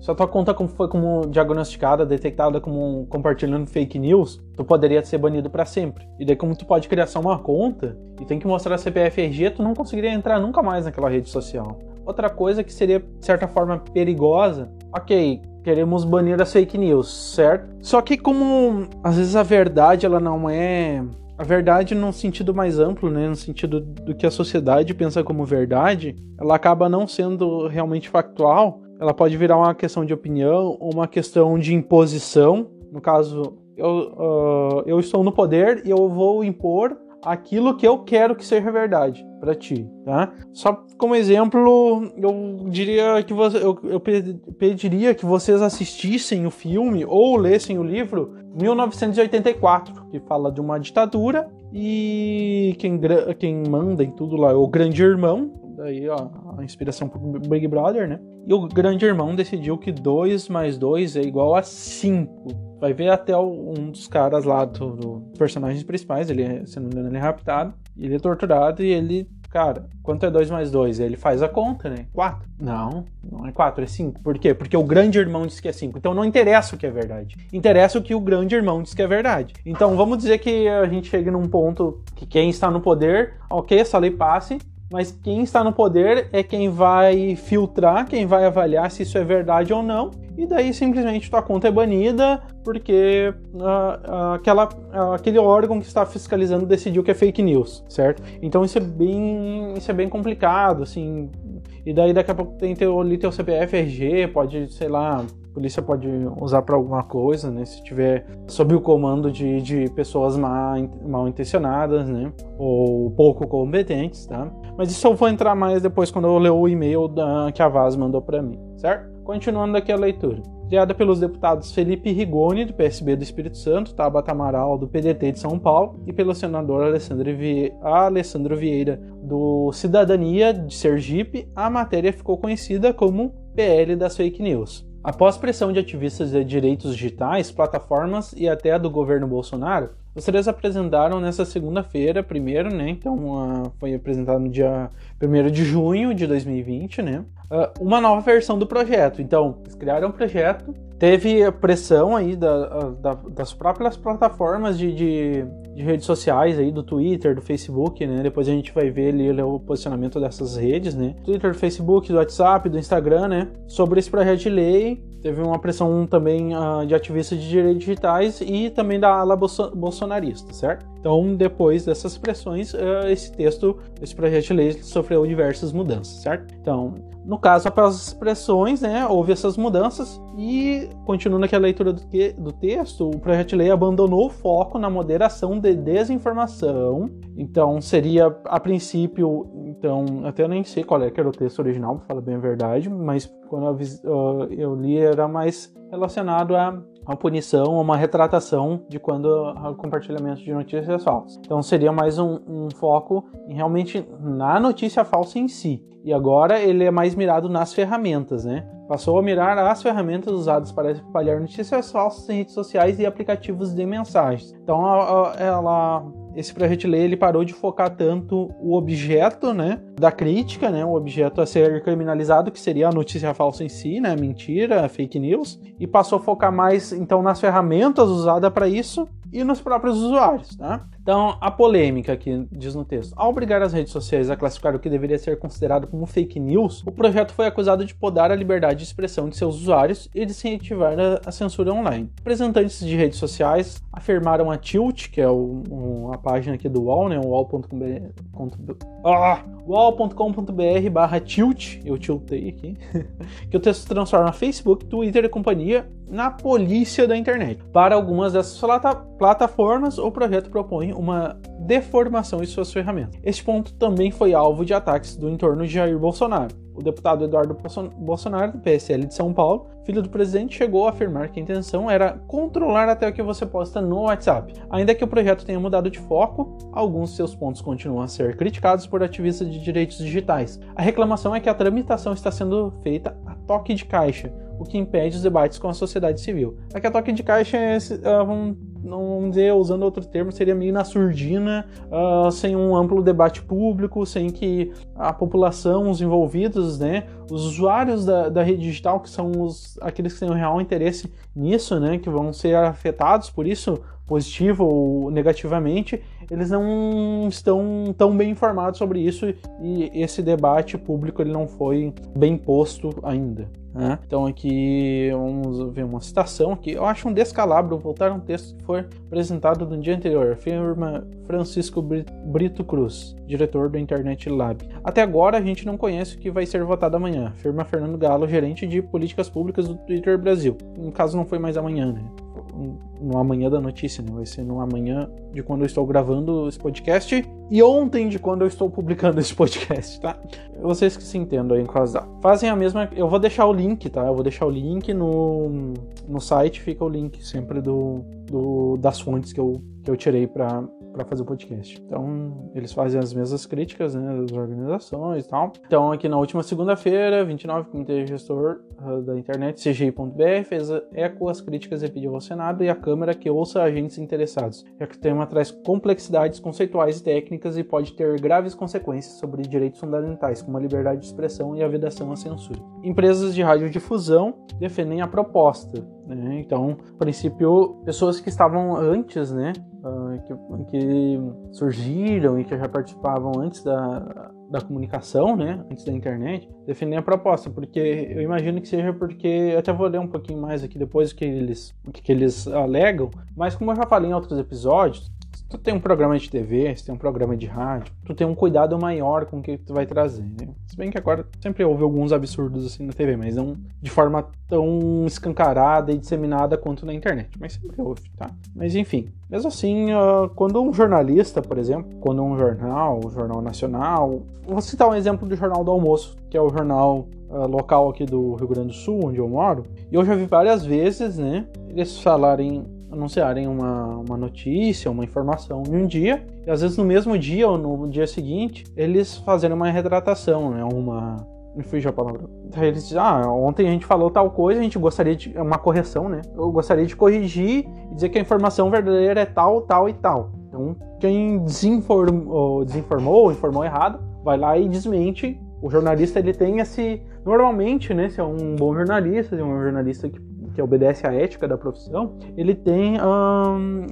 se a tua conta foi como diagnosticada, detectada como um, compartilhando fake news, tu poderia ser banido para sempre. E daí como tu pode criar só uma conta e tem que mostrar CPF RG, tu não conseguiria entrar nunca mais naquela rede social. Outra coisa que seria, de certa forma, perigosa, ok, queremos banir as fake news, certo? Só que como às vezes a verdade ela não é a verdade no sentido mais amplo, né, no sentido do que a sociedade pensa como verdade, ela acaba não sendo realmente factual. Ela pode virar uma questão de opinião, uma questão de imposição. No caso, eu, uh, eu estou no poder e eu vou impor aquilo que eu quero que seja verdade para ti, tá? Só como exemplo, eu diria que você, eu, eu pediria que vocês assistissem o filme ou lessem o livro 1984, que fala de uma ditadura e quem, quem manda em tudo lá é o grande irmão, daí ó, a inspiração pro Big Brother, né? E o grande irmão decidiu que 2 mais 2 é igual a 5 vai ver até um dos caras lá do, do personagens principais, ele, é, se não me engano, ele é raptado, ele é torturado e ele, cara, quanto é 2 mais 2? Ele faz a conta, né? 4. Não, não é 4, é 5. Por quê? Porque o grande irmão diz que é 5. Então não interessa o que é verdade. Interessa o que o grande irmão diz que é verdade. Então vamos dizer que a gente chegue num ponto que quem está no poder, ok, essa lei passe, mas quem está no poder é quem vai filtrar, quem vai avaliar se isso é verdade ou não, e daí simplesmente tua conta é banida porque uh, uh, aquela, uh, aquele órgão que está fiscalizando decidiu que é fake news, certo? Então isso é bem, isso é bem complicado, assim. E daí daqui a pouco tem teu, ali teu CPF, RG, pode, sei lá, polícia pode usar para alguma coisa, né? Se tiver sob o comando de, de pessoas mal, intencionadas, né? Ou pouco competentes, tá? Mas isso eu vou entrar mais depois quando eu ler o e-mail da, que a Vaz mandou para mim, certo? Continuando aqui a leitura. Criada pelos deputados Felipe Rigoni, do PSB do Espírito Santo, Tabata Amaral, do PDT de São Paulo, e pelo senador Alessandro, Vie... Alessandro Vieira, do Cidadania de Sergipe, a matéria ficou conhecida como PL das Fake News. Após pressão de ativistas de direitos digitais, plataformas e até a do governo Bolsonaro, os três apresentaram nessa segunda-feira, primeiro, né? Então uh, foi apresentado no dia 1 de junho de 2020, né? Uh, uma nova versão do projeto. Então, eles criaram um projeto, teve pressão aí da, da, das próprias plataformas de, de, de, redes sociais aí, do Twitter, do Facebook, né? Depois a gente vai ver ali o posicionamento dessas redes, né? Twitter, do Facebook, do WhatsApp, do Instagram, né? Sobre esse projeto de lei. Teve uma pressão também uh, de ativistas de direitos digitais e também da ala bolsonarista, certo? Então, depois dessas pressões, uh, esse texto, esse projeto de lei sofreu diversas mudanças, certo? Então, no caso, após as pressões, né, houve essas mudanças e, continuando aqui a leitura do, que, do texto, o projeto de lei abandonou o foco na moderação de desinformação. Então, seria, a princípio, então, até nem sei qual é era o texto original, para falar bem a verdade, mas quando eu, eu li era mais relacionado a uma punição, uma retratação de quando o compartilhamento de notícias falsas. Então seria mais um, um, foco realmente na notícia falsa em si. E agora ele é mais mirado nas ferramentas, né? Passou a mirar as ferramentas usadas para espalhar notícias falsas em redes sociais e aplicativos de mensagens. Então ela esse projeto lei ele parou de focar tanto o objeto, né, da crítica, né, o objeto a ser criminalizado, que seria a notícia falsa em si, né, mentira, fake news, e passou a focar mais então nas ferramentas usadas para isso e nos próprios usuários, tá? Então, a polêmica que diz no texto. Ao obrigar as redes sociais a classificar o que deveria ser considerado como fake news, o projeto foi acusado de podar a liberdade de expressão de seus usuários e de incentivar a, censura online. Representantes de redes sociais afirmaram a Tilt, que é o, um, a página aqui do UOL, né, wall.com.br barra tilt, eu tiltei aqui, que o texto transforma Facebook, Twitter e companhia na polícia da internet. Para algumas dessas plataformas, o projeto propõe uma deformação em suas ferramentas. Este ponto também foi alvo de ataques do entorno de Jair Bolsonaro. O deputado Eduardo Bolsonaro, do PSL de São Paulo, filho do presidente, chegou a afirmar que a intenção era controlar até o que você posta no WhatsApp. Ainda que o projeto tenha mudado de foco, alguns de seus pontos continuam a ser criticados por ativistas de direitos digitais. A reclamação é que a tramitação está sendo feita a toque de caixa, o que impede os debates com a sociedade civil. Aqui a toque de caixa é, uh, vamos, vamos dizer, usando outro termo, seria meio na surdina, uh, sem um amplo debate público, sem que a população, os envolvidos, né, os usuários da, da rede digital, que são os, aqueles que têm um real interesse nisso, né, que vão ser afetados por isso, positivo ou negativamente, eles não estão tão bem informados sobre isso e esse debate público ele não foi bem posto ainda. Né? Então aqui vamos ver uma citação aqui. Eu acho um descalabro voltar a um texto que foi apresentado no dia anterior. Afirma Francisco Brito Cruz, diretor do Internet Lab. Até agora a gente não conhece o que vai ser votado amanhã. Afirma Fernando Galo, gerente de políticas públicas do Twitter Brasil. No caso não foi mais amanhã, né? no amanhã da notícia, né? Vai ser no amanhã de quando eu estou gravando esse podcast e ontem de quando eu estou publicando esse podcast, tá? Vocês que se entendam aí em casa. Fazem a mesma. Eu vou deixar o link, tá? Eu vou deixar o link no, no site, fica o link sempre do, do das fontes que eu, que eu tirei para fazer o podcast. Então, eles fazem as mesmas críticas né, das organizações e tal. Então, aqui na última segunda-feira, 29, o Comitê Gestor uh, da Internet, CGI.br, fez eco às críticas e pediu ao Senado e à Câmara que ouça agentes interessados, já que o tema traz complexidades conceituais e técnicas e pode ter graves consequências sobre direitos fundamentais, como a liberdade de expressão e a vedação à censura. Empresas de radiodifusão defendem a proposta, né? Então, a princípio, pessoas que estavam antes, né, que, que, surgiram e que já participavam antes da, da comunicação, né, antes da internet, defendem a proposta, porque eu imagino que seja porque, eu até vou ler um pouquinho mais aqui depois que eles, que eles alegam, mas como eu já falei em outros episódios, tu tem um programa de TV, se tem um programa de rádio, tu tem um cuidado maior com o que tu vai trazer, né? Se bem que agora sempre houve alguns absurdos assim na TV, mas não de forma tão escancarada e disseminada quanto na internet, mas sempre houve, tá? Mas enfim, mesmo assim, uh, quando um jornalista, por exemplo, quando um jornal, um jornal nacional, vou citar um exemplo do Jornal do Almoço, que é o jornal uh, local aqui do Rio Grande do Sul, onde eu moro, e eu já vi várias vezes, né, eles falarem anunciarem uma, uma notícia, uma informação em um dia, e às vezes no mesmo dia ou no dia seguinte, eles fazerem uma retratação, né? Uma. Me fugiu a palavra. Eles dizem, ah, ontem a gente falou tal coisa, a gente gostaria de. É uma correção, né? Eu gostaria de corrigir e dizer que a informação verdadeira é tal, tal e tal. Então, quem desinformou, desinformou informou errado, vai lá e desmente. O jornalista ele tem esse. Normalmente, né? Se é um bom jornalista, se é um jornalista que que obedece à ética da profissão, ele tem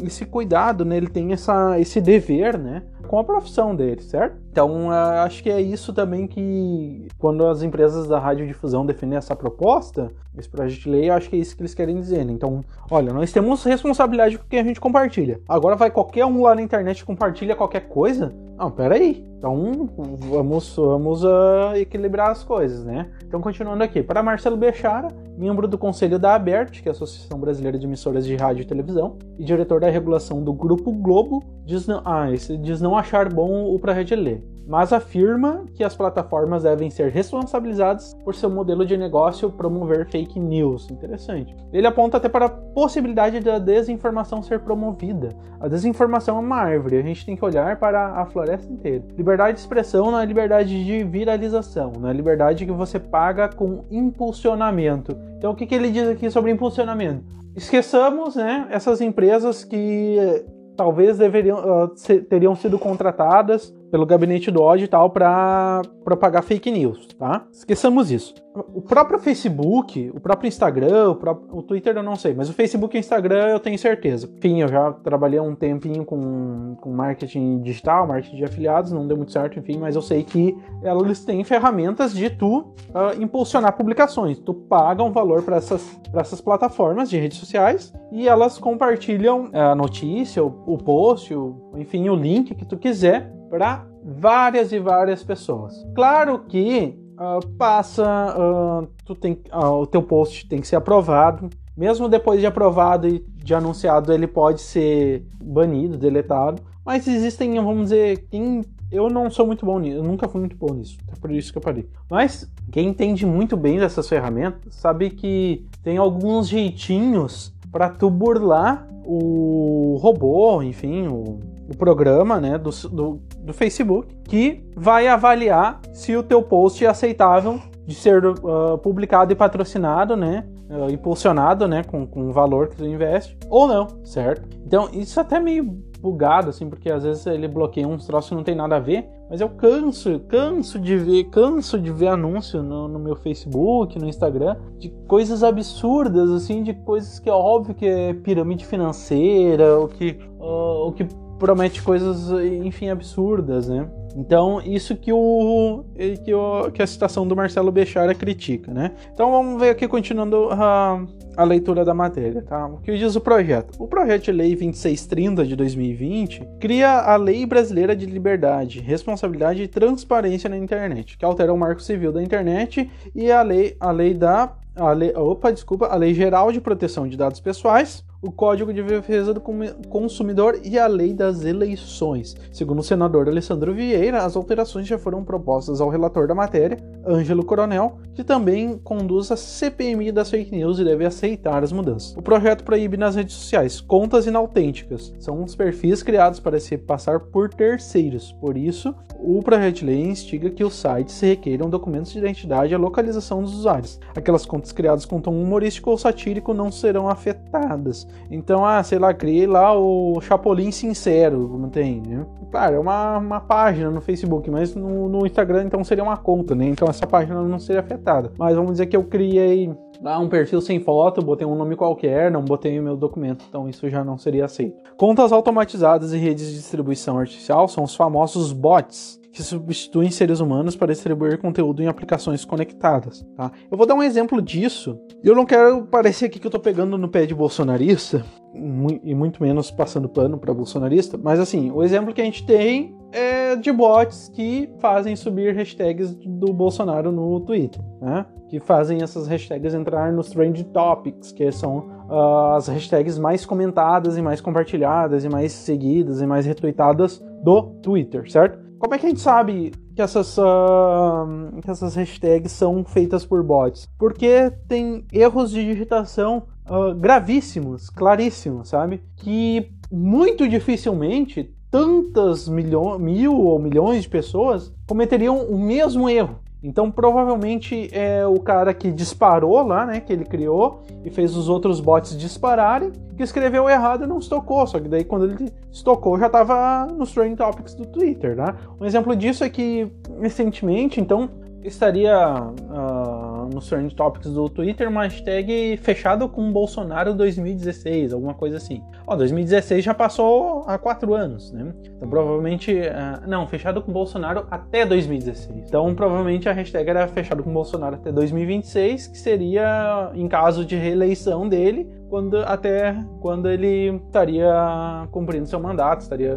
esse cuidado, né? Ele tem essa, esse dever, né? com a profissão dele, certo? Então, acho que é isso também que, quando as empresas da radiodifusão defendem essa proposta, esse projeto de lei, eu acho que é isso que eles querem dizer. Né? Então, olha, nós temos responsabilidade com o que a gente compartilha. Agora vai qualquer um lá na internet compartilha qualquer coisa? Não, peraí. Então, vamos, vamos uh, equilibrar as coisas, né? Então, continuando aqui. Para Marcelo Bechara, membro do Conselho da ABERT, que é a Associação Brasileira de Emissoras de Rádio e Televisão, e diretor da regulação do Grupo Globo, diz não, ah, diz não achar bom o projeto de lei, mas afirma que as plataformas devem ser responsabilizadas por seu modelo de negócio promover fake news. Interessante. Ele aponta até para a possibilidade da desinformação ser promovida. A desinformação é uma árvore, a gente tem que olhar para a floresta inteira. Liberdade de expressão não é liberdade de viralização, não é liberdade que você paga com impulsionamento. Então o que, que ele diz aqui sobre impulsionamento? Esqueçamos né, essas empresas que talvez deveriam, uh, teriam sido contratadas pelo gabinete do ódio e tal para propagar fake news, tá? Esqueçamos isso. O próprio Facebook, o próprio Instagram, o, próprio, o Twitter eu não sei, mas o Facebook e o Instagram eu tenho certeza. Enfim, eu já trabalhei um tempinho com, com marketing digital, marketing de afiliados, não deu muito certo, enfim, mas eu sei que eles têm ferramentas de tu uh, impulsionar publicações. Tu paga um valor para essas, essas plataformas de redes sociais e elas compartilham a notícia, o, o post, o, enfim, o link que tu quiser para várias e várias pessoas. Claro que uh, passa, uh, tu tem, uh, o teu post tem que ser aprovado. Mesmo depois de aprovado e de anunciado, ele pode ser banido, deletado. Mas existem, vamos dizer, quem eu não sou muito bom nisso, eu nunca fui muito bom nisso, é por isso que eu parei. Mas quem entende muito bem dessas ferramentas sabe que tem alguns jeitinhos para tu burlar o robô, enfim, o, o programa né, do, do, do, Facebook, que vai avaliar se o teu post é aceitável de ser uh, publicado e patrocinado, né? Uh, impulsionado, né? Com, com o valor que tu investe, ou não, certo? Então, isso é até meio bugado, assim, porque às vezes ele bloqueia uns troços que não tem nada a ver, mas eu canso, canso de ver, canso de ver anúncio no, no, meu Facebook, no Instagram, de coisas absurdas, assim, de coisas que é óbvio que é pirâmide financeira, ou que, uh, ou que promete coisas, enfim, absurdas, né? Então, isso que, o, que, o, que a citação do Marcelo Bechara critica, né? Então, vamos ver aqui, continuando a, a leitura da matéria, tá? O que diz o projeto? O projeto de lei 2630 de 2020 cria a Lei Brasileira de Liberdade, Responsabilidade e Transparência na Internet, que altera o Marco Civil da Internet e a lei, a lei da a lei, opa, desculpa, a Lei Geral de Proteção de Dados Pessoais, o Código de Defesa do Consumidor e a Lei das Eleições. Segundo o senador Alessandro Vieira, as alterações já foram propostas ao relator da matéria, Ângelo Coronel, que também conduz a CPMI das fake news e deve aceitar as mudanças. O projeto proíbe nas redes sociais contas inautênticas. São os perfis criados para se passar por terceiros. Por isso, o projeto de lei instiga que os sites requeiram documentos de identidade e a localização dos usuários. Aquelas contas criadas com tom humorístico ou satírico não serão afetadas. Então, ah, sei lá, criei lá o Chapolin Sincero, não tem, né? Claro, é uma, uma página no Facebook, mas no, no Instagram então seria uma conta, né? Então essa página não seria afetada. Mas vamos dizer que eu criei lá um perfil sem foto, botei um nome qualquer, não botei o meu documento, então isso já não seria aceito. Contas automatizadas e redes de distribuição artificial são os famosos bots que substituem seres humanos para distribuir conteúdo em aplicações conectadas. Tá? Eu vou dar um exemplo disso. Eu não quero parecer aqui que eu estou pegando no pé de bolsonarista, e muito menos passando pano para bolsonarista, mas assim, o exemplo que a gente tem é de bots que fazem subir hashtags do Bolsonaro no Twitter, né? Que fazem essas hashtags entrar nos trend topics, que são uh, as hashtags mais comentadas e mais compartilhadas e mais seguidas e mais retweetadas do Twitter, certo? Como é que a gente sabe que essas, uh, que essas hashtags são feitas por bots? Porque tem erros de digitação uh, gravíssimos, claríssimos, sabe? Que muito dificilmente tantas mil ou milhões de pessoas cometeriam o mesmo erro. Então, provavelmente é o cara que disparou lá, né? Que ele criou e fez os outros bots dispararem, que escreveu errado e não estocou. Só que daí, quando ele estocou, já estava nos Trending Topics do Twitter, né? Um exemplo disso é que, recentemente, então, estaria uh, nos Trend Topics do Twitter uma hashtag fechada com Bolsonaro 2016, alguma coisa assim. Ó, 2016 já passou há quatro anos, né? Então provavelmente. Uh, não, fechado com Bolsonaro até 2016. Então provavelmente a hashtag era fechado com Bolsonaro até 2026, que seria em caso de reeleição dele, quando até quando ele estaria cumprindo seu mandato, estaria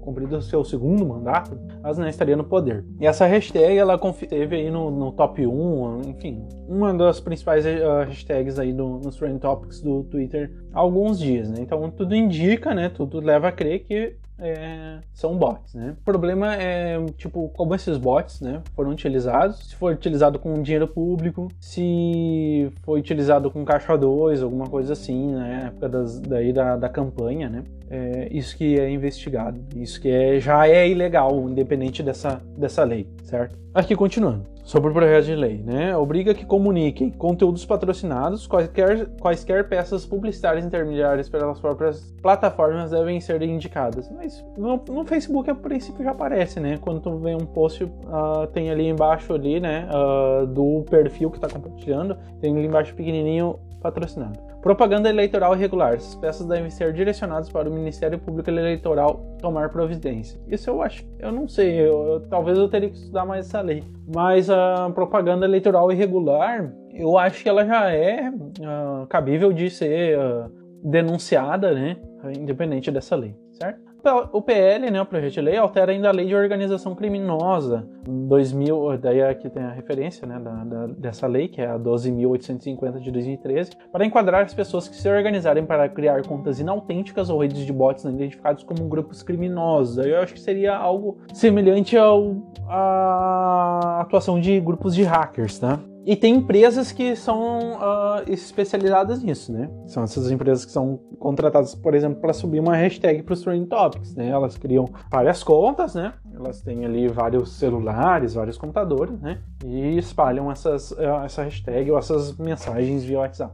cumprindo seu segundo mandato, mas não estaria no poder. E essa hashtag ela teve aí no, no top 1, enfim, uma das principais uh, hashtags aí do, nos trend topics do Twitter há alguns dias, né? Então tudo indica, né? Tudo leva a crer que é, são bots, né? O problema é, tipo, como esses bots, né, foram utilizados, se foi utilizado com dinheiro público, se foi utilizado com caixa 2, alguma coisa assim, na né, época das, daí da, da campanha, né? É, isso que é investigado, isso que é, já é ilegal, independente dessa, dessa lei, certo? Aqui continuando sobre o projeto de lei, né? Obriga que comuniquem conteúdos patrocinados, quaisquer, quaisquer peças publicitárias intermediárias pelas próprias plataformas devem ser indicadas. Mas no, no Facebook a princípio já aparece, né? Quando tu vê um post, uh, tem ali embaixo ali, né? Uh, do perfil que está compartilhando, tem ali embaixo pequenininho patrocinado. Propaganda eleitoral irregular. Essas peças devem ser direcionadas para o Ministério Público Eleitoral tomar providência. Isso eu acho, eu não sei, eu, eu, talvez eu teria que estudar mais essa lei. Mas a propaganda eleitoral irregular, eu acho que ela já é uh, cabível de ser uh, denunciada, né? Independente dessa lei, certo? O PL, né, o projeto de lei, altera ainda a lei de organização criminosa 2000, daí aqui tem a referência né, da, da, dessa lei, que é a 12.850 de 2013, para enquadrar as pessoas que se organizarem para criar contas inautênticas ou redes de bots identificados como grupos criminosos. Eu acho que seria algo semelhante ao, à atuação de grupos de hackers, tá? E tem empresas que são uh, especializadas nisso, né? São essas empresas que são contratadas, por exemplo, para subir uma hashtag para os Trending Topics, né? Elas criam várias contas, né? Elas têm ali vários celulares, vários computadores, né? E espalham essas, uh, essa hashtag ou essas mensagens via WhatsApp.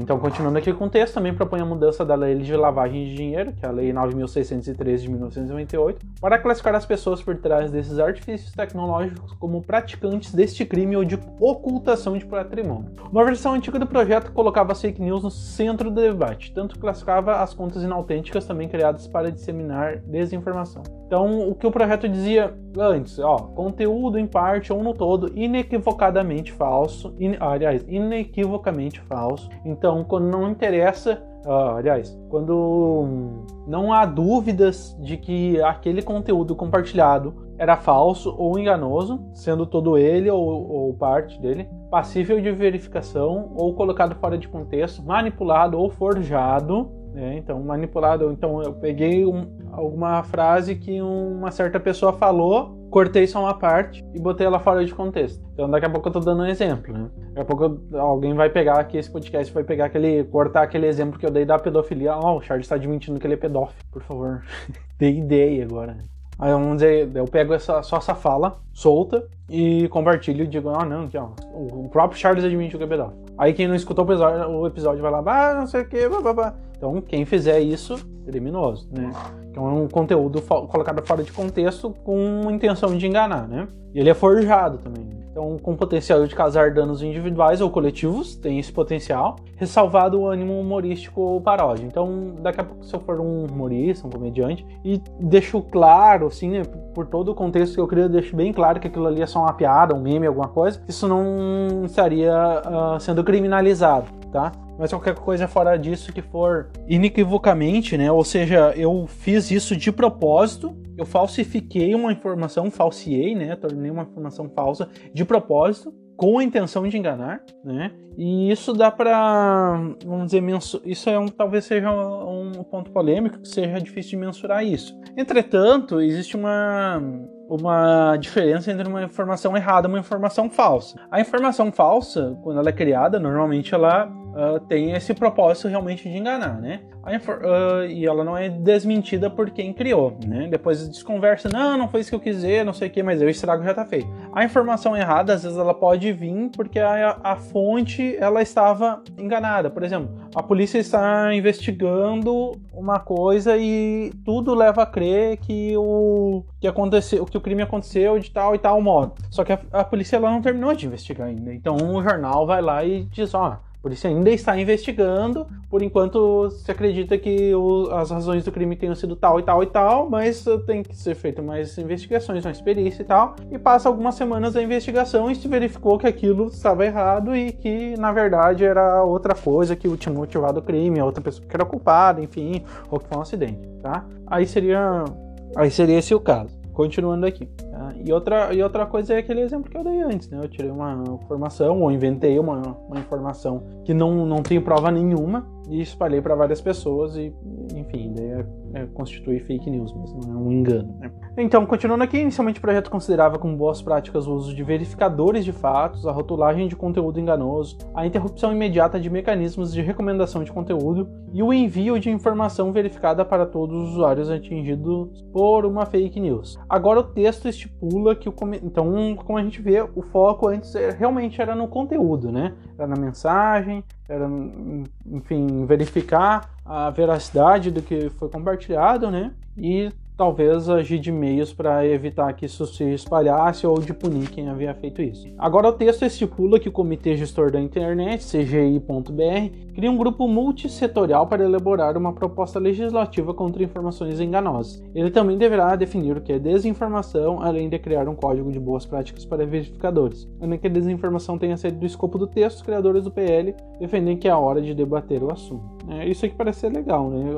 Então, continuando aqui com o texto, também propõe a mudança da lei de lavagem de dinheiro, que é a Lei 9.613 de 1998, para classificar as pessoas por trás desses artifícios tecnológicos como praticantes deste crime ou de ocultação de patrimônio. Uma versão antiga do projeto colocava as fake news no centro do debate, tanto classificava as contas inautênticas também criadas para disseminar desinformação. Então, o que o projeto dizia antes, ó, conteúdo em parte ou no todo inequivocadamente falso, in, aliás, inequivocamente falso. Então, quando não interessa, aliás, quando não há dúvidas de que aquele conteúdo compartilhado era falso ou enganoso, sendo todo ele ou, ou parte dele, passível de verificação ou colocado fora de contexto, manipulado ou forjado, né? Então, manipulado. Então, eu peguei um, alguma frase que uma certa pessoa falou, cortei só uma parte e botei ela fora de contexto. Então, daqui a pouco eu tô dando um exemplo, né? Daqui a pouco alguém vai pegar aqui esse podcast, vai pegar aquele, cortar aquele exemplo que eu dei da pedofilia. Ó, oh, o Charles está admitindo que ele é pedófilo, por favor. Dei ideia agora. Aí vamos dizer, eu pego essa, só essa fala solta e compartilho e digo, ah não, aqui, ó, o próprio Charles admite o que é. Aí quem não escutou o episódio, o episódio vai lá, ah, não sei o que, blá, blá, blá. Então, quem fizer isso, criminoso, né? Então, é um conteúdo colocado fora de contexto com intenção de enganar, né? E ele é forjado também. Então, com potencial de causar danos individuais ou coletivos, tem esse potencial, ressalvado o ânimo humorístico ou paródia. Então, daqui a pouco, se eu for um humorista, um comediante, e deixo claro, assim, né, por todo o contexto que eu queria, deixo bem claro que aquilo ali é só uma piada, um meme, alguma coisa, isso não estaria uh, sendo criminalizado, tá? Mas qualquer coisa fora disso que for inequivocamente, né? Ou seja, eu fiz isso de propósito, eu falsifiquei uma informação, falsiei, né? Tornei uma informação falsa de propósito, com a intenção de enganar, né? E isso dá para, vamos dizer, isso é um, talvez seja um ponto polêmico, que seja difícil de mensurar isso. Entretanto, existe uma uma diferença entre uma informação errada e uma informação falsa. A informação falsa, quando ela é criada, normalmente ela uh, tem esse propósito realmente de enganar, né? Uh, e ela não é desmentida por quem criou, né? Depois desconversa, não, não foi isso que eu quis dizer, não sei o que, mas o estrago já tá feito. A informação errada, às vezes, ela pode vir porque a, a fonte, ela estava enganada. Por exemplo, a polícia está investigando uma coisa e tudo leva a crer que o que aconteceu, que o crime aconteceu de tal e tal modo. Só que a, a polícia ela não terminou de investigar ainda. Então o jornal vai lá e diz, ó, por isso ainda está investigando. Por enquanto se acredita que o, as razões do crime tenham sido tal e tal e tal, mas tem que ser feito mais investigações, mais perícia e tal. E passa algumas semanas da investigação e se verificou que aquilo estava errado e que na verdade era outra coisa que tinha motivado o crime, outra pessoa que era culpada, enfim, ou que foi um acidente, tá? Aí seria, aí seria esse o caso. Continuando aqui. E, outra, e outra coisa é aquele exemplo que eu dei antes, né? Eu tirei uma informação ou inventei uma, uma informação que não, não tem prova nenhuma e espalhei para várias pessoas e, enfim, daí é, constitui fake news, mas não é um engano. Né? Então, continuando aqui, inicialmente o projeto considerava como boas práticas o uso de verificadores de fatos, a rotulagem de conteúdo enganoso, a interrupção imediata de mecanismos de recomendação de conteúdo e o envio de informação verificada para todos os usuários atingidos por uma fake news. Agora o texto estipula que o então, como a gente vê, o foco antes é, realmente era no conteúdo, né? Era na mensagem, era, enfim, verificar a veracidade do que foi compartilhado, né? E talvez agir de meios para evitar que isso se espalhasse ou de punir quem havia feito isso. Agora o texto estipula que o Comitê Gestor da Internet, CGI.br, cria um grupo multissetorial para elaborar uma proposta legislativa contra informações enganosas. Ele também deverá definir o que é desinformação, além de criar um código de boas práticas para verificadores. Ainda que a desinformação tenha sido do escopo do texto, os criadores do PL defendem que é hora de debater o assunto. É, isso aqui parece ser legal, né?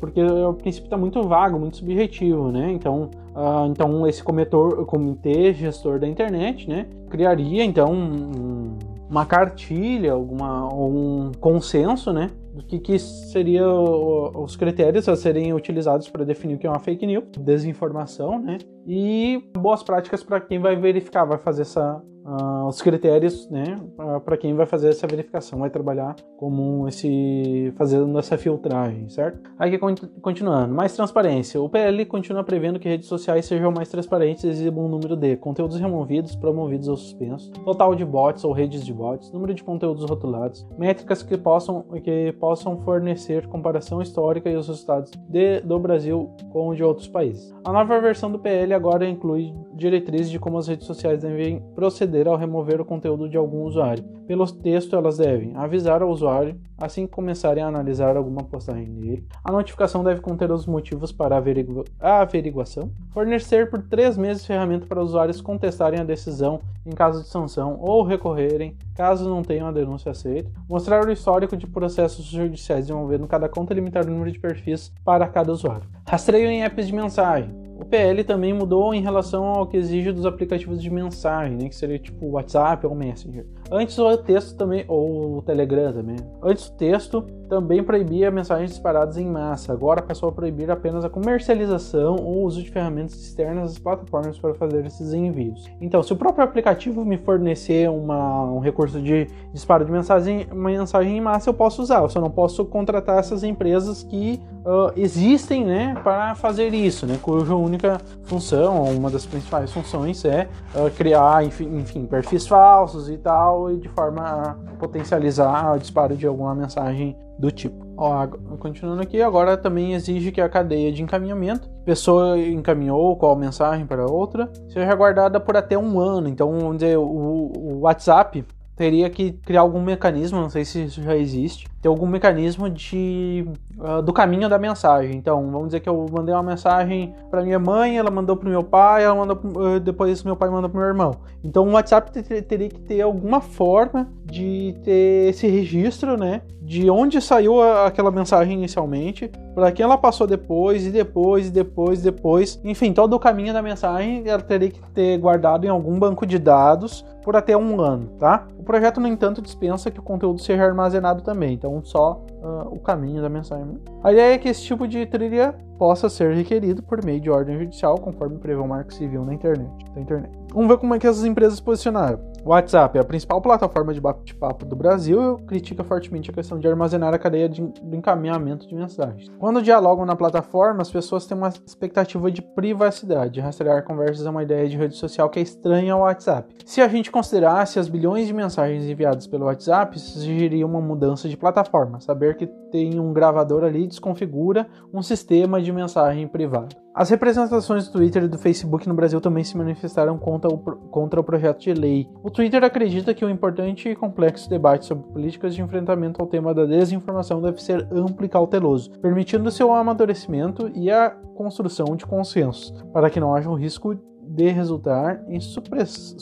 Porque o princípio está muito vago, muito subjetivo, né? Então, uh, então esse cometor, comitê gestor da internet, né? Criaria então um, uma cartilha, alguma, um consenso, né? Do que, que seria os critérios a serem utilizados para definir o que é uma fake news, desinformação, né? E boas práticas para quem vai verificar, vai fazer essa, uh, os critérios, né, para quem vai fazer essa verificação, vai trabalhar como esse fazendo essa filtragem, certo? Aqui continuando, mais transparência. O PL continua prevendo que redes sociais sejam mais transparentes e exibam um número de conteúdos removidos, promovidos ou suspensos, total de bots ou redes de bots, número de conteúdos rotulados, métricas que possam que possam fornecer comparação histórica e os resultados de, do Brasil com o de outros países. A nova versão do PL agora inclui diretrizes de como as redes sociais devem proceder proceder ao remover o conteúdo de algum usuário. Pelo texto, elas devem avisar ao usuário assim que começarem a analisar alguma postagem dele. A notificação deve conter os motivos para a averiguação. Fornecer por três meses ferramenta para usuários contestarem a decisão em caso de sanção ou recorrerem caso não tenham a denúncia aceita. Mostrar o histórico de processos judiciais envolvendo cada conta e limitar o número de perfis para cada usuário. Rastreio em apps de mensagem. O PL também mudou em relação ao que exige dos aplicativos de mensagem, né, que seria tipo WhatsApp ou Messenger. Antes o texto também, ou o Telegram também. Antes o texto também proibia mensagens disparadas em massa. Agora passou a proibir apenas a comercialização ou o uso de ferramentas externas das plataformas para fazer esses envios. Então, se o próprio aplicativo me fornecer uma, um recurso de disparo de mensagem, mensagem em massa, eu posso usar. Eu só não posso contratar essas empresas que uh, existem né, para fazer isso, né, cuja única função, uma das principais funções é uh, criar, enfim, enfim, perfis falsos e tal, e de forma a potencializar o disparo de alguma mensagem do tipo. Ó, continuando aqui, agora também exige que a cadeia de encaminhamento, pessoa encaminhou qual mensagem para outra, seja guardada por até um ano. Então, vamos dizer, o, o WhatsApp teria que criar algum mecanismo, não sei se isso já existe, ter algum mecanismo de uh, do caminho da mensagem. Então, vamos dizer que eu mandei uma mensagem para minha mãe, ela mandou para meu pai, ela mandou uh, depois meu pai mandou para meu irmão. Então, o WhatsApp teria que ter alguma forma de ter esse registro, né, de onde saiu a, aquela mensagem inicialmente, para quem ela passou depois e depois e depois e depois, enfim, todo o caminho da mensagem ela teria que ter guardado em algum banco de dados por até um ano, tá? O projeto, no entanto, dispensa que o conteúdo seja armazenado também. Então, só uh, o caminho da mensagem. A ideia é que esse tipo de trilha possa ser requerido por meio de ordem judicial, conforme prevê o marco civil na internet, internet. Vamos ver como é que essas empresas se posicionaram. WhatsApp é a principal plataforma de bate-papo do Brasil e critica fortemente a questão de armazenar a cadeia de, do encaminhamento de mensagens. Quando dialogam na plataforma, as pessoas têm uma expectativa de privacidade. Rastrear conversas é uma ideia de rede social que é estranha ao WhatsApp. Se a gente considerasse as bilhões de mensagens enviadas pelo WhatsApp, isso exigiria uma mudança de plataforma. Saber que tem um gravador ali desconfigura um sistema de mensagem privado. As representações do Twitter e do Facebook no Brasil também se manifestaram contra o, contra o projeto de lei. O Twitter acredita que um importante e complexo debate sobre políticas de enfrentamento ao tema da desinformação deve ser amplo e cauteloso, permitindo seu amadurecimento e a construção de consensos, para que não haja um risco de resultar em supress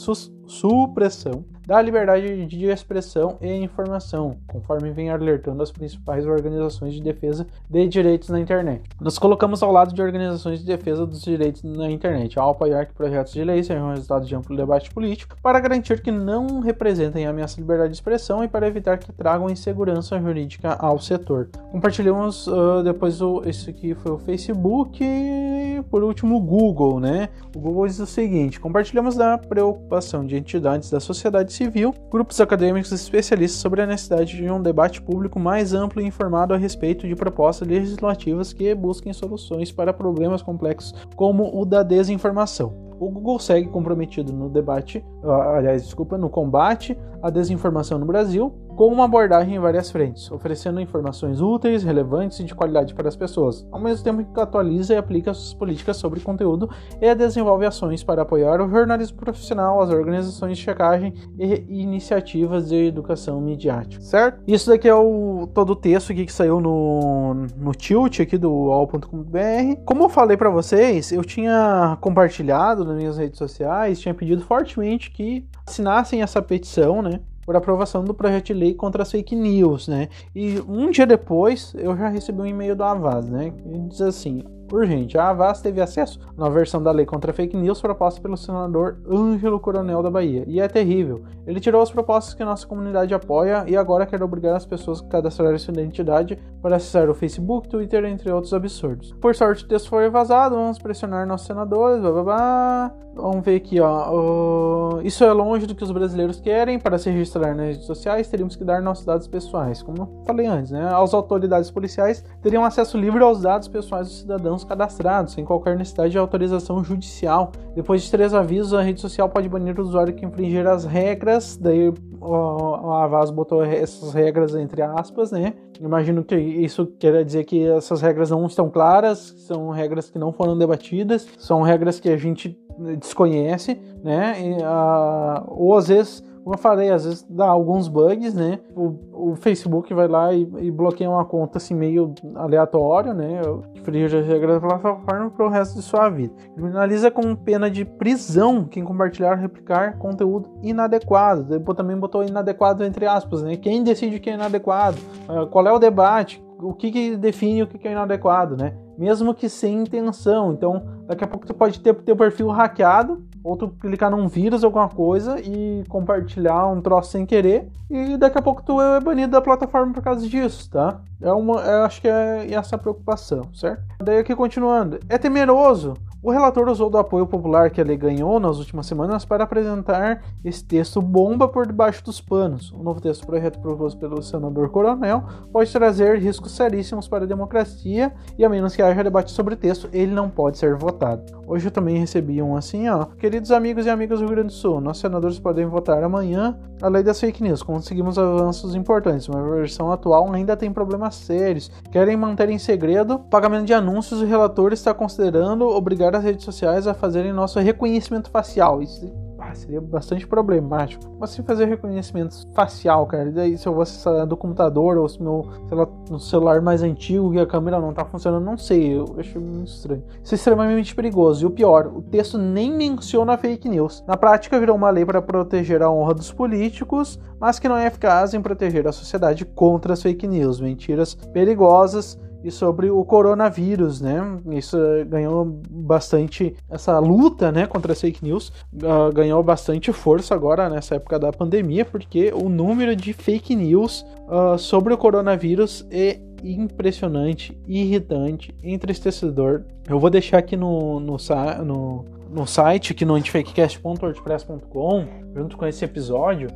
supressão da liberdade de expressão e informação, conforme vem alertando as principais organizações de defesa de direitos na internet. Nos colocamos ao lado de organizações de defesa dos direitos na internet, ao apoiar que projetos de lei sejam resultado de amplo debate político, para garantir que não representem ameaça à liberdade de expressão e para evitar que tragam insegurança jurídica ao setor. Compartilhamos uh, depois o, esse aqui foi o Facebook e por último o Google, né? O Google diz o seguinte: compartilhamos da preocupação de entidades da sociedade civil, grupos acadêmicos e especialistas sobre a necessidade de um debate público mais amplo e informado a respeito de propostas legislativas que busquem soluções para problemas complexos como o da desinformação. O Google segue comprometido no debate, aliás, desculpa, no combate à desinformação no Brasil, com uma abordagem em várias frentes, oferecendo informações úteis, relevantes e de qualidade para as pessoas, ao mesmo tempo que atualiza e aplica suas políticas sobre conteúdo e desenvolve ações para apoiar o jornalismo profissional, as organizações de checagem e iniciativas de educação midiática, certo? Isso daqui é o todo o texto aqui que saiu no, no tilt aqui do all.com.br. Como eu falei para vocês, eu tinha compartilhado nas minhas redes sociais, tinha pedido fortemente que assinassem essa petição, né? Por aprovação do projeto de lei contra as fake news, né? E um dia depois eu já recebi um e-mail do Avaz, né? Que diz assim: urgente. A Avaz teve acesso à versão da lei contra fake news proposta pelo senador Ângelo Coronel da Bahia. E é terrível. Ele tirou as propostas que nossa comunidade apoia e agora quer obrigar as pessoas a cadastrarem sua identidade para acessar o Facebook, Twitter, entre outros absurdos. Por sorte, o texto foi vazado. Vamos pressionar nossos senadores. Blá, blá, blá. Vamos ver aqui, ó. Uh, isso é longe do que os brasileiros querem. Para se registrar nas redes sociais, teríamos que dar nossos dados pessoais. Como falei antes, né? As autoridades policiais teriam acesso livre aos dados pessoais dos cidadãos cadastrados, sem qualquer necessidade de autorização judicial. Depois de três avisos, a rede social pode banir o usuário que infringir as regras. Daí a Avaz botou essas regras entre aspas, né? Imagino que isso quer dizer que essas regras não estão claras, são regras que não foram debatidas, são regras que a gente desconhece, né? E, uh, ou às vezes como eu falei, às vezes dá alguns bugs, né? O, o Facebook vai lá e, e, bloqueia uma conta assim meio aleatório, né? Infringe as regras da plataforma para o resto de sua vida. Criminaliza com pena de prisão quem compartilhar ou replicar conteúdo inadequado. Depois também botou inadequado entre aspas, né? Quem decide o que é inadequado? Uh, qual é o debate? O que, que define o que é inadequado, né? Mesmo que sem intenção. Então, daqui a pouco tu pode ter teu perfil hackeado ou tu clicar num vírus, alguma coisa, e compartilhar um troço sem querer, e daqui a pouco tu é banido da plataforma por causa disso, tá? É uma, eu acho que é essa preocupação, certo? Daí aqui continuando. É temeroso o relator usou do apoio popular que a lei ganhou nas últimas semanas para apresentar esse texto bomba por debaixo dos panos. O novo texto projeto proposto pelo senador Coronel pode trazer riscos seríssimos para a democracia e a menos que haja debate sobre o texto, ele não pode ser votado. Hoje eu também recebi um assim, ó. Queridos amigos e amigas do Rio Grande do Sul, nossos senadores podem votar amanhã a lei das fake news. Conseguimos avanços importantes, mas a versão atual ainda tem problemas sérios. Querem manter em segredo pagamento de anúncios e o relator está considerando obrigar as redes sociais a fazerem nosso reconhecimento facial. Isso ah, seria bastante problemático. Mas se fazer reconhecimento facial, cara, e daí se eu vou acessar do computador ou se meu lá, celular mais antigo e a câmera não tá funcionando, não sei, eu acho muito estranho. Isso é extremamente perigoso. E o pior, o texto nem menciona fake news. Na prática, virou uma lei para proteger a honra dos políticos, mas que não é eficaz em proteger a sociedade contra as fake news, mentiras perigosas e sobre o coronavírus, né? Isso ganhou bastante essa luta, né, contra as fake news, uh, ganhou bastante força agora nessa época da pandemia, porque o número de fake news uh, sobre o coronavírus é impressionante, irritante, entristecedor. Eu vou deixar aqui no, no, no no site, aqui no antifakecast.wordpress.com, junto com esse episódio,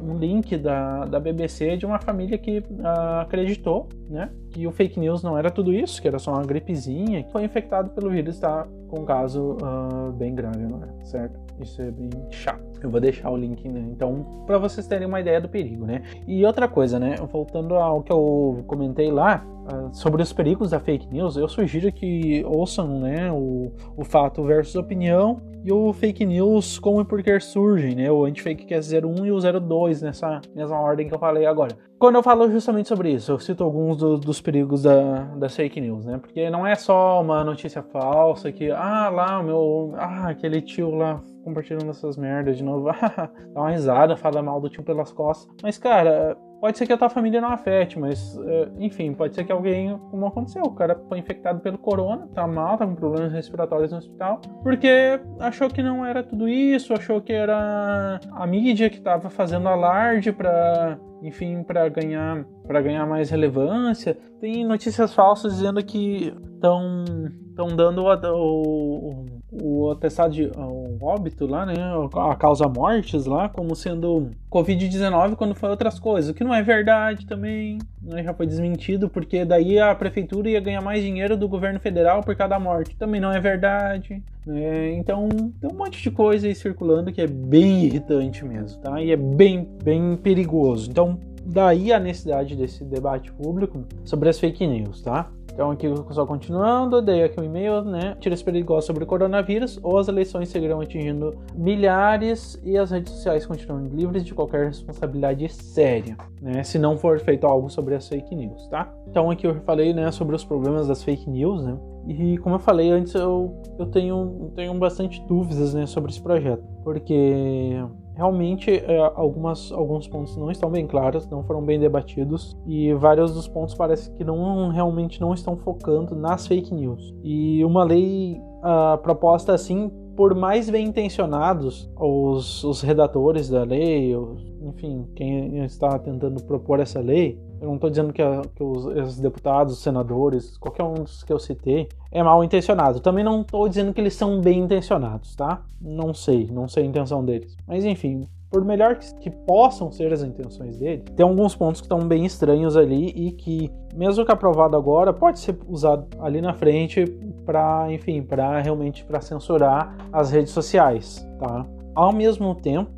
um link da, da BBC de uma família que uh, acreditou né, que o fake news não era tudo isso, que era só uma gripezinha, que foi infectado pelo vírus está com um caso uh, bem grave, é? Certo? Isso é bem chato. Eu vou deixar o link, né? Então, para vocês terem uma ideia do perigo, né? E outra coisa, né? Voltando ao que eu comentei lá, uh, sobre os perigos da fake news, eu sugiro que ouçam, né? O, o fato versus opinião e o fake news como e por que surgem, né? O antifake que é 01 e o 02 nessa mesma ordem que eu falei agora. Quando eu falo justamente sobre isso, eu cito alguns do, dos perigos da, das fake news, né? Porque não é só uma notícia falsa que, ah, lá, o meu, ah, aquele tio lá compartilhando essas merdas de novo, dá uma risada, fala mal do tio pelas costas. Mas, cara, pode ser que a tua família não afete, mas, eh, enfim, pode ser que alguém, como aconteceu, o cara foi infectado pelo corona, tá mal, tá com problemas respiratórios no hospital, porque achou que não era tudo isso, achou que era a mídia que tava fazendo alarde pra enfim, para ganhar para ganhar mais relevância. Tem notícias falsas dizendo que estão estão dando o, o, o atestado de o óbito lá, né, a causa mortes lá como sendo COVID-19 quando foi outras coisas, o que não é verdade também, né, já foi desmentido porque daí a prefeitura ia ganhar mais dinheiro do governo federal por cada morte, também não é verdade. Né? Então tem um monte de coisa aí circulando que é bem irritante mesmo, tá? E é bem, bem perigoso. Então daí a necessidade desse debate público sobre as fake news, tá? Então aqui só continuando, dei aqui um e-mail, né? Tiras perigosas sobre o coronavírus ou as eleições seguirão atingindo milhares e as redes sociais continuam livres de qualquer responsabilidade séria, né? Se não for feito algo sobre as fake news, tá? Então aqui eu falei, né, sobre os problemas das fake news, né? E como eu falei antes, eu, eu tenho, tenho bastante dúvidas, né, sobre esse projeto, porque realmente é, algumas, alguns pontos não estão bem claros, não foram bem debatidos e vários dos pontos parece que não realmente não estão focando nas fake news. E uma lei uh, proposta assim por mais bem intencionados os, os redatores da lei, os, enfim, quem está tentando propor essa lei, eu não estou dizendo que, a, que os, os, deputados, os senadores, qualquer um dos que eu citei, é mal intencionado. Também não estou dizendo que eles são bem intencionados, tá? Não sei, não sei a intenção deles. Mas enfim, por melhor que, que, possam ser as intenções dele, tem alguns pontos que estão bem estranhos ali e que, mesmo que aprovado agora, pode ser usado ali na frente para, enfim, para realmente para censurar as redes sociais, tá? Ao mesmo tempo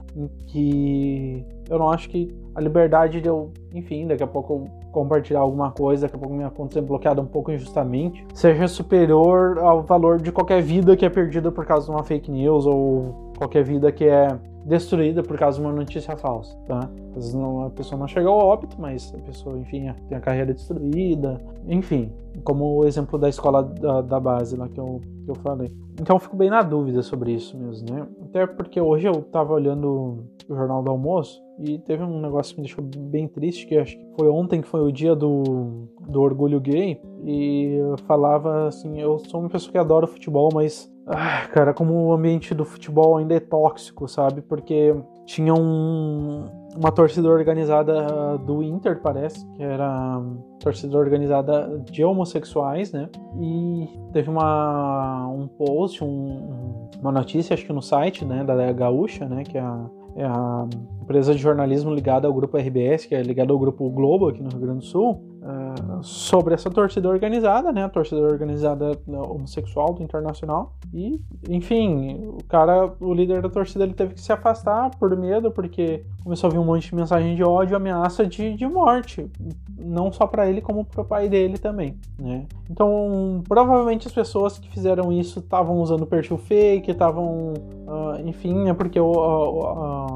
que eu não acho que a liberdade de eu, enfim, daqui a pouco compartilhar alguma coisa, daqui a pouco minha conta ser bloqueada um pouco injustamente, seja superior ao valor de qualquer vida que é perdida por causa de uma fake news ou qualquer vida que é destruída por causa de uma notícia falsa, tá? Às vezes não, a pessoa não chega ao óbito, mas a pessoa, enfim, tem a carreira destruída, enfim, como o exemplo da escola da, da base lá que eu, que eu falei. Então eu fico bem na dúvida sobre isso mesmo, né? Até porque hoje eu tava olhando o Jornal do Almoço e teve um negócio que me deixou bem triste, que acho que foi ontem que foi o dia do, do orgulho gay, e falava assim, eu sou uma pessoa que adora futebol, mas ah, cara, como o ambiente do futebol ainda é tóxico, sabe? Porque tinha um, uma torcida organizada do Inter, parece, que era torcida organizada de homossexuais, né? E teve uma, um post, um, uma notícia, acho que no site, né, da Gaúcha, né, que é a, é a empresa de jornalismo ligada ao grupo RBS, que é ligada ao grupo Globo aqui no Rio Grande do Sul, uh, sobre essa torcida organizada, né? A torcida organizada homossexual do Internacional. E, enfim, o cara, o líder da torcida, ele teve que se afastar por medo, porque começou a vir um monte de mensagem de ódio, ameaça de, de morte. Não só para ele, como para o pai dele também, né? Então, provavelmente as pessoas que fizeram isso estavam usando perfil fake, estavam, uh, enfim, é porque o, a,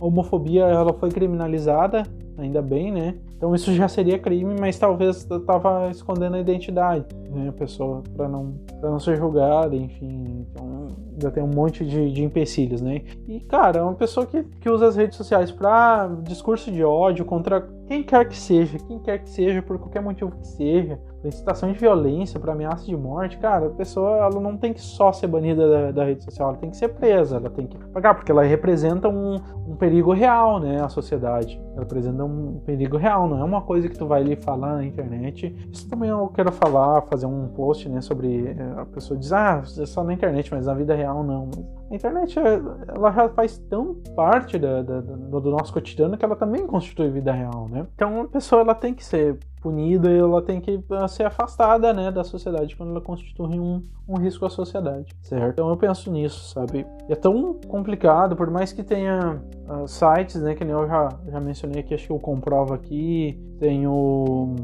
a homofobia ela foi criminalizada, ainda bem, né? Então isso já seria crime, mas talvez estava escondendo a identidade, né, a pessoa, para não, pra não ser julgada, enfim. Então já tem um monte de, de empecilhos, né? E, cara, é uma pessoa que, que usa as redes sociais para discurso de ódio contra quem quer que seja, quem quer que seja, por qualquer motivo que seja, para incitação de violência, para ameaça de morte, cara, a pessoa ela não tem que só ser banida da, da, rede social, ela tem que ser presa, ela tem que pagar, porque ela representa um, um perigo real, né, à sociedade. Ela apresenta um perigo real, não é uma coisa que tu vai ali falar na internet. Isso também eu quero falar, fazer um post, né, sobre eh, a pessoa diz, ah, é só na internet, mas na vida real não. A internet, ela já faz tão parte da, da, do nosso cotidiano que ela também constitui vida real, né? Então a pessoa, ela tem que ser punida e ela tem que ah, ser afastada, né, da sociedade quando ela constitui um, um risco à sociedade, certo? Então eu penso nisso, sabe? É tão complicado, por mais que tenha uh, sites, né, que nem eu já, já mencionei aqui, acho que eu comprovo aqui, tenho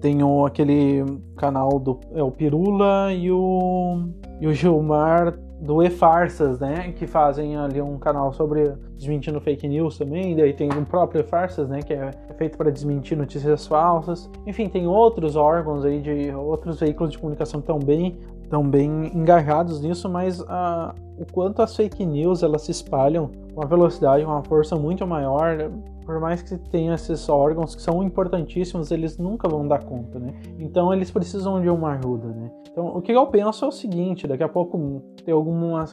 tenho aquele canal do é o Pirula e o e o Gilmar do E-Farsas, né? Que fazem ali um canal sobre desmentindo fake news também. Daí tem o próprio E-Farsas, né? Que é feito para desmentir notícias falsas. Enfim, tem outros órgãos aí, de outros veículos de comunicação bem, tão bem engajados nisso, mas uh, o quanto as fake news elas se espalham com uma velocidade, uma força muito maior, por mais que tenha esses órgãos que são importantíssimos, eles nunca vão dar conta, né? Então eles precisam de uma ajuda, né? Então o que eu penso é o seguinte, daqui a pouco ter alguma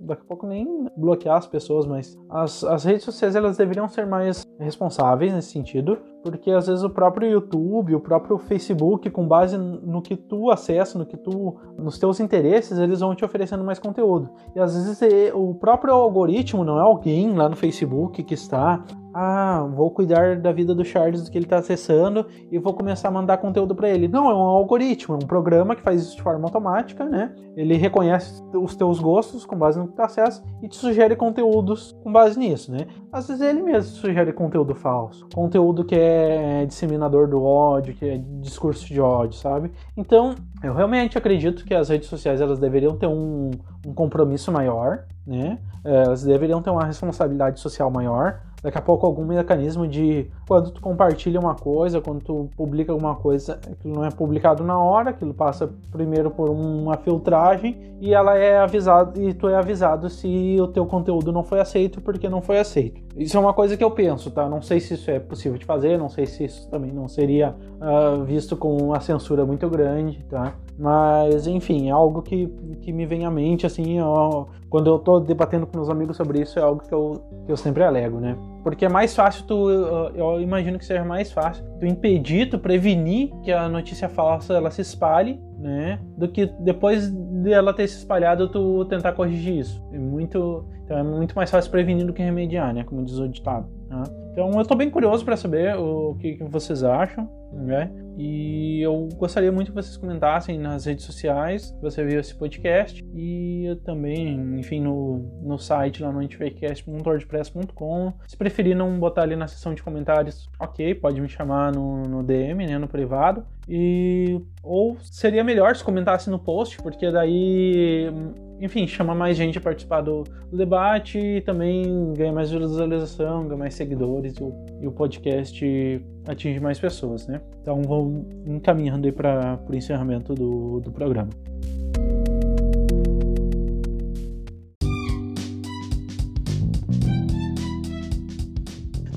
daqui a pouco nem bloquear as pessoas, mas as, as redes sociais elas deveriam ser mais responsáveis nesse sentido, porque às vezes o próprio YouTube, o próprio Facebook, com base no que tu acessa, no que tu, nos teus interesses, eles vão te oferecendo mais conteúdo. E às vezes o próprio algoritmo não é alguém lá no Facebook que está ah, vou cuidar da vida do Charles do que ele está acessando e vou começar a mandar conteúdo para ele. Não, é um algoritmo, é um programa que faz isso de forma automática, né? Ele reconhece os teus gostos com base no que tu acessa e te sugere conteúdos com base nisso, né? Às vezes ele mesmo sugere conteúdo falso, conteúdo que é disseminador do ódio, que é discurso de ódio, sabe? Então, eu realmente acredito que as redes sociais elas deveriam ter um, um compromisso maior, né? Elas deveriam ter uma responsabilidade social maior daqui a pouco algum mecanismo de quando tu compartilha uma coisa, quando tu publica alguma coisa, aquilo não é publicado na hora, aquilo passa primeiro por uma filtragem e ela é avisado e tu é avisado se o teu conteúdo não foi aceito porque não foi aceito. Isso é uma coisa que eu penso, tá? Não sei se isso é possível de fazer, não sei se isso também não seria uh, visto com uma censura muito grande, tá? Mas, enfim, é algo que, que me vem à mente, assim, ó, quando eu tô debatendo com meus amigos sobre isso, é algo que eu, que eu sempre alego, né? Porque é mais fácil tu, eu imagino que seja mais fácil tu impedir, tu prevenir que a notícia falsa ela se espalhe, né? Do que depois dela ter se espalhado tu tentar corrigir isso. É muito, então é muito mais fácil prevenir do que remediar, né? Como diz o ditado. Né? Então eu tô bem curioso para saber o que, que vocês acham, né? E eu gostaria muito que vocês comentassem nas redes sociais você viu esse podcast e também, enfim, no, no site lá no antifakecast.wordpress.com. Se preferir não botar ali na seção de comentários, ok, pode me chamar no, no DM, né, no privado. E ou seria melhor se comentasse no post, porque daí, enfim, chama mais gente a participar do, debate e também ganha mais visualização, ganha mais seguidores e o, e o podcast atinge mais pessoas, né? Então vamos encaminhando aí para o encerramento do, do programa.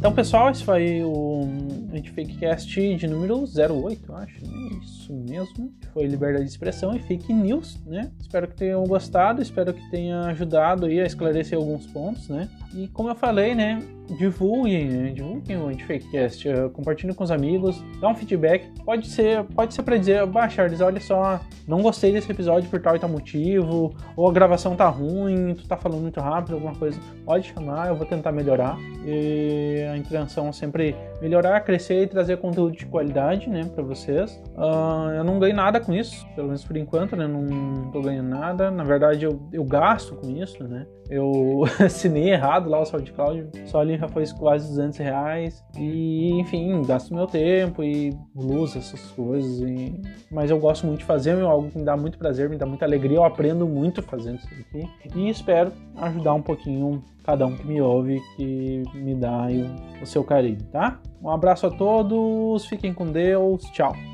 Então, pessoal, esse foi o Antifakecast de número 08, acho, né? Isso mesmo. Foi liberdade de expressão e fake news, né? Espero que tenham gostado, espero que tenha ajudado aí a esclarecer alguns pontos, né? E como eu falei, né? divulguem, né? divulguem o Antifakecast, uh, compartilhem com os amigos, dá um feedback. Pode ser, pode ser para dizer, bah, Charles, olha só, não gostei desse episódio por tal e tal motivo, ou a gravação tá ruim, tu tá falando muito rápido, alguma coisa. Pode chamar, eu vou tentar melhorar. E a intenção é sempre melhorar, crescer e trazer conteúdo de qualidade, né, para vocês. Uh, eu não ganho nada com isso, pelo menos por enquanto, né, não tô ganhando nada. Na verdade, eu, eu gasto com isso, né. Eu assinei errado lá o SoundCloud, só ali já foi quase 200 reais. E, enfim, gasto meu tempo e luz, essas coisas. E... Mas eu gosto muito de fazer, é algo que me dá muito prazer, me dá muita alegria. Eu aprendo muito fazendo isso aqui. E espero ajudar um pouquinho cada um que me ouve, que me dá o, o seu carinho, tá? Um abraço a todos, fiquem com Deus, tchau!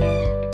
you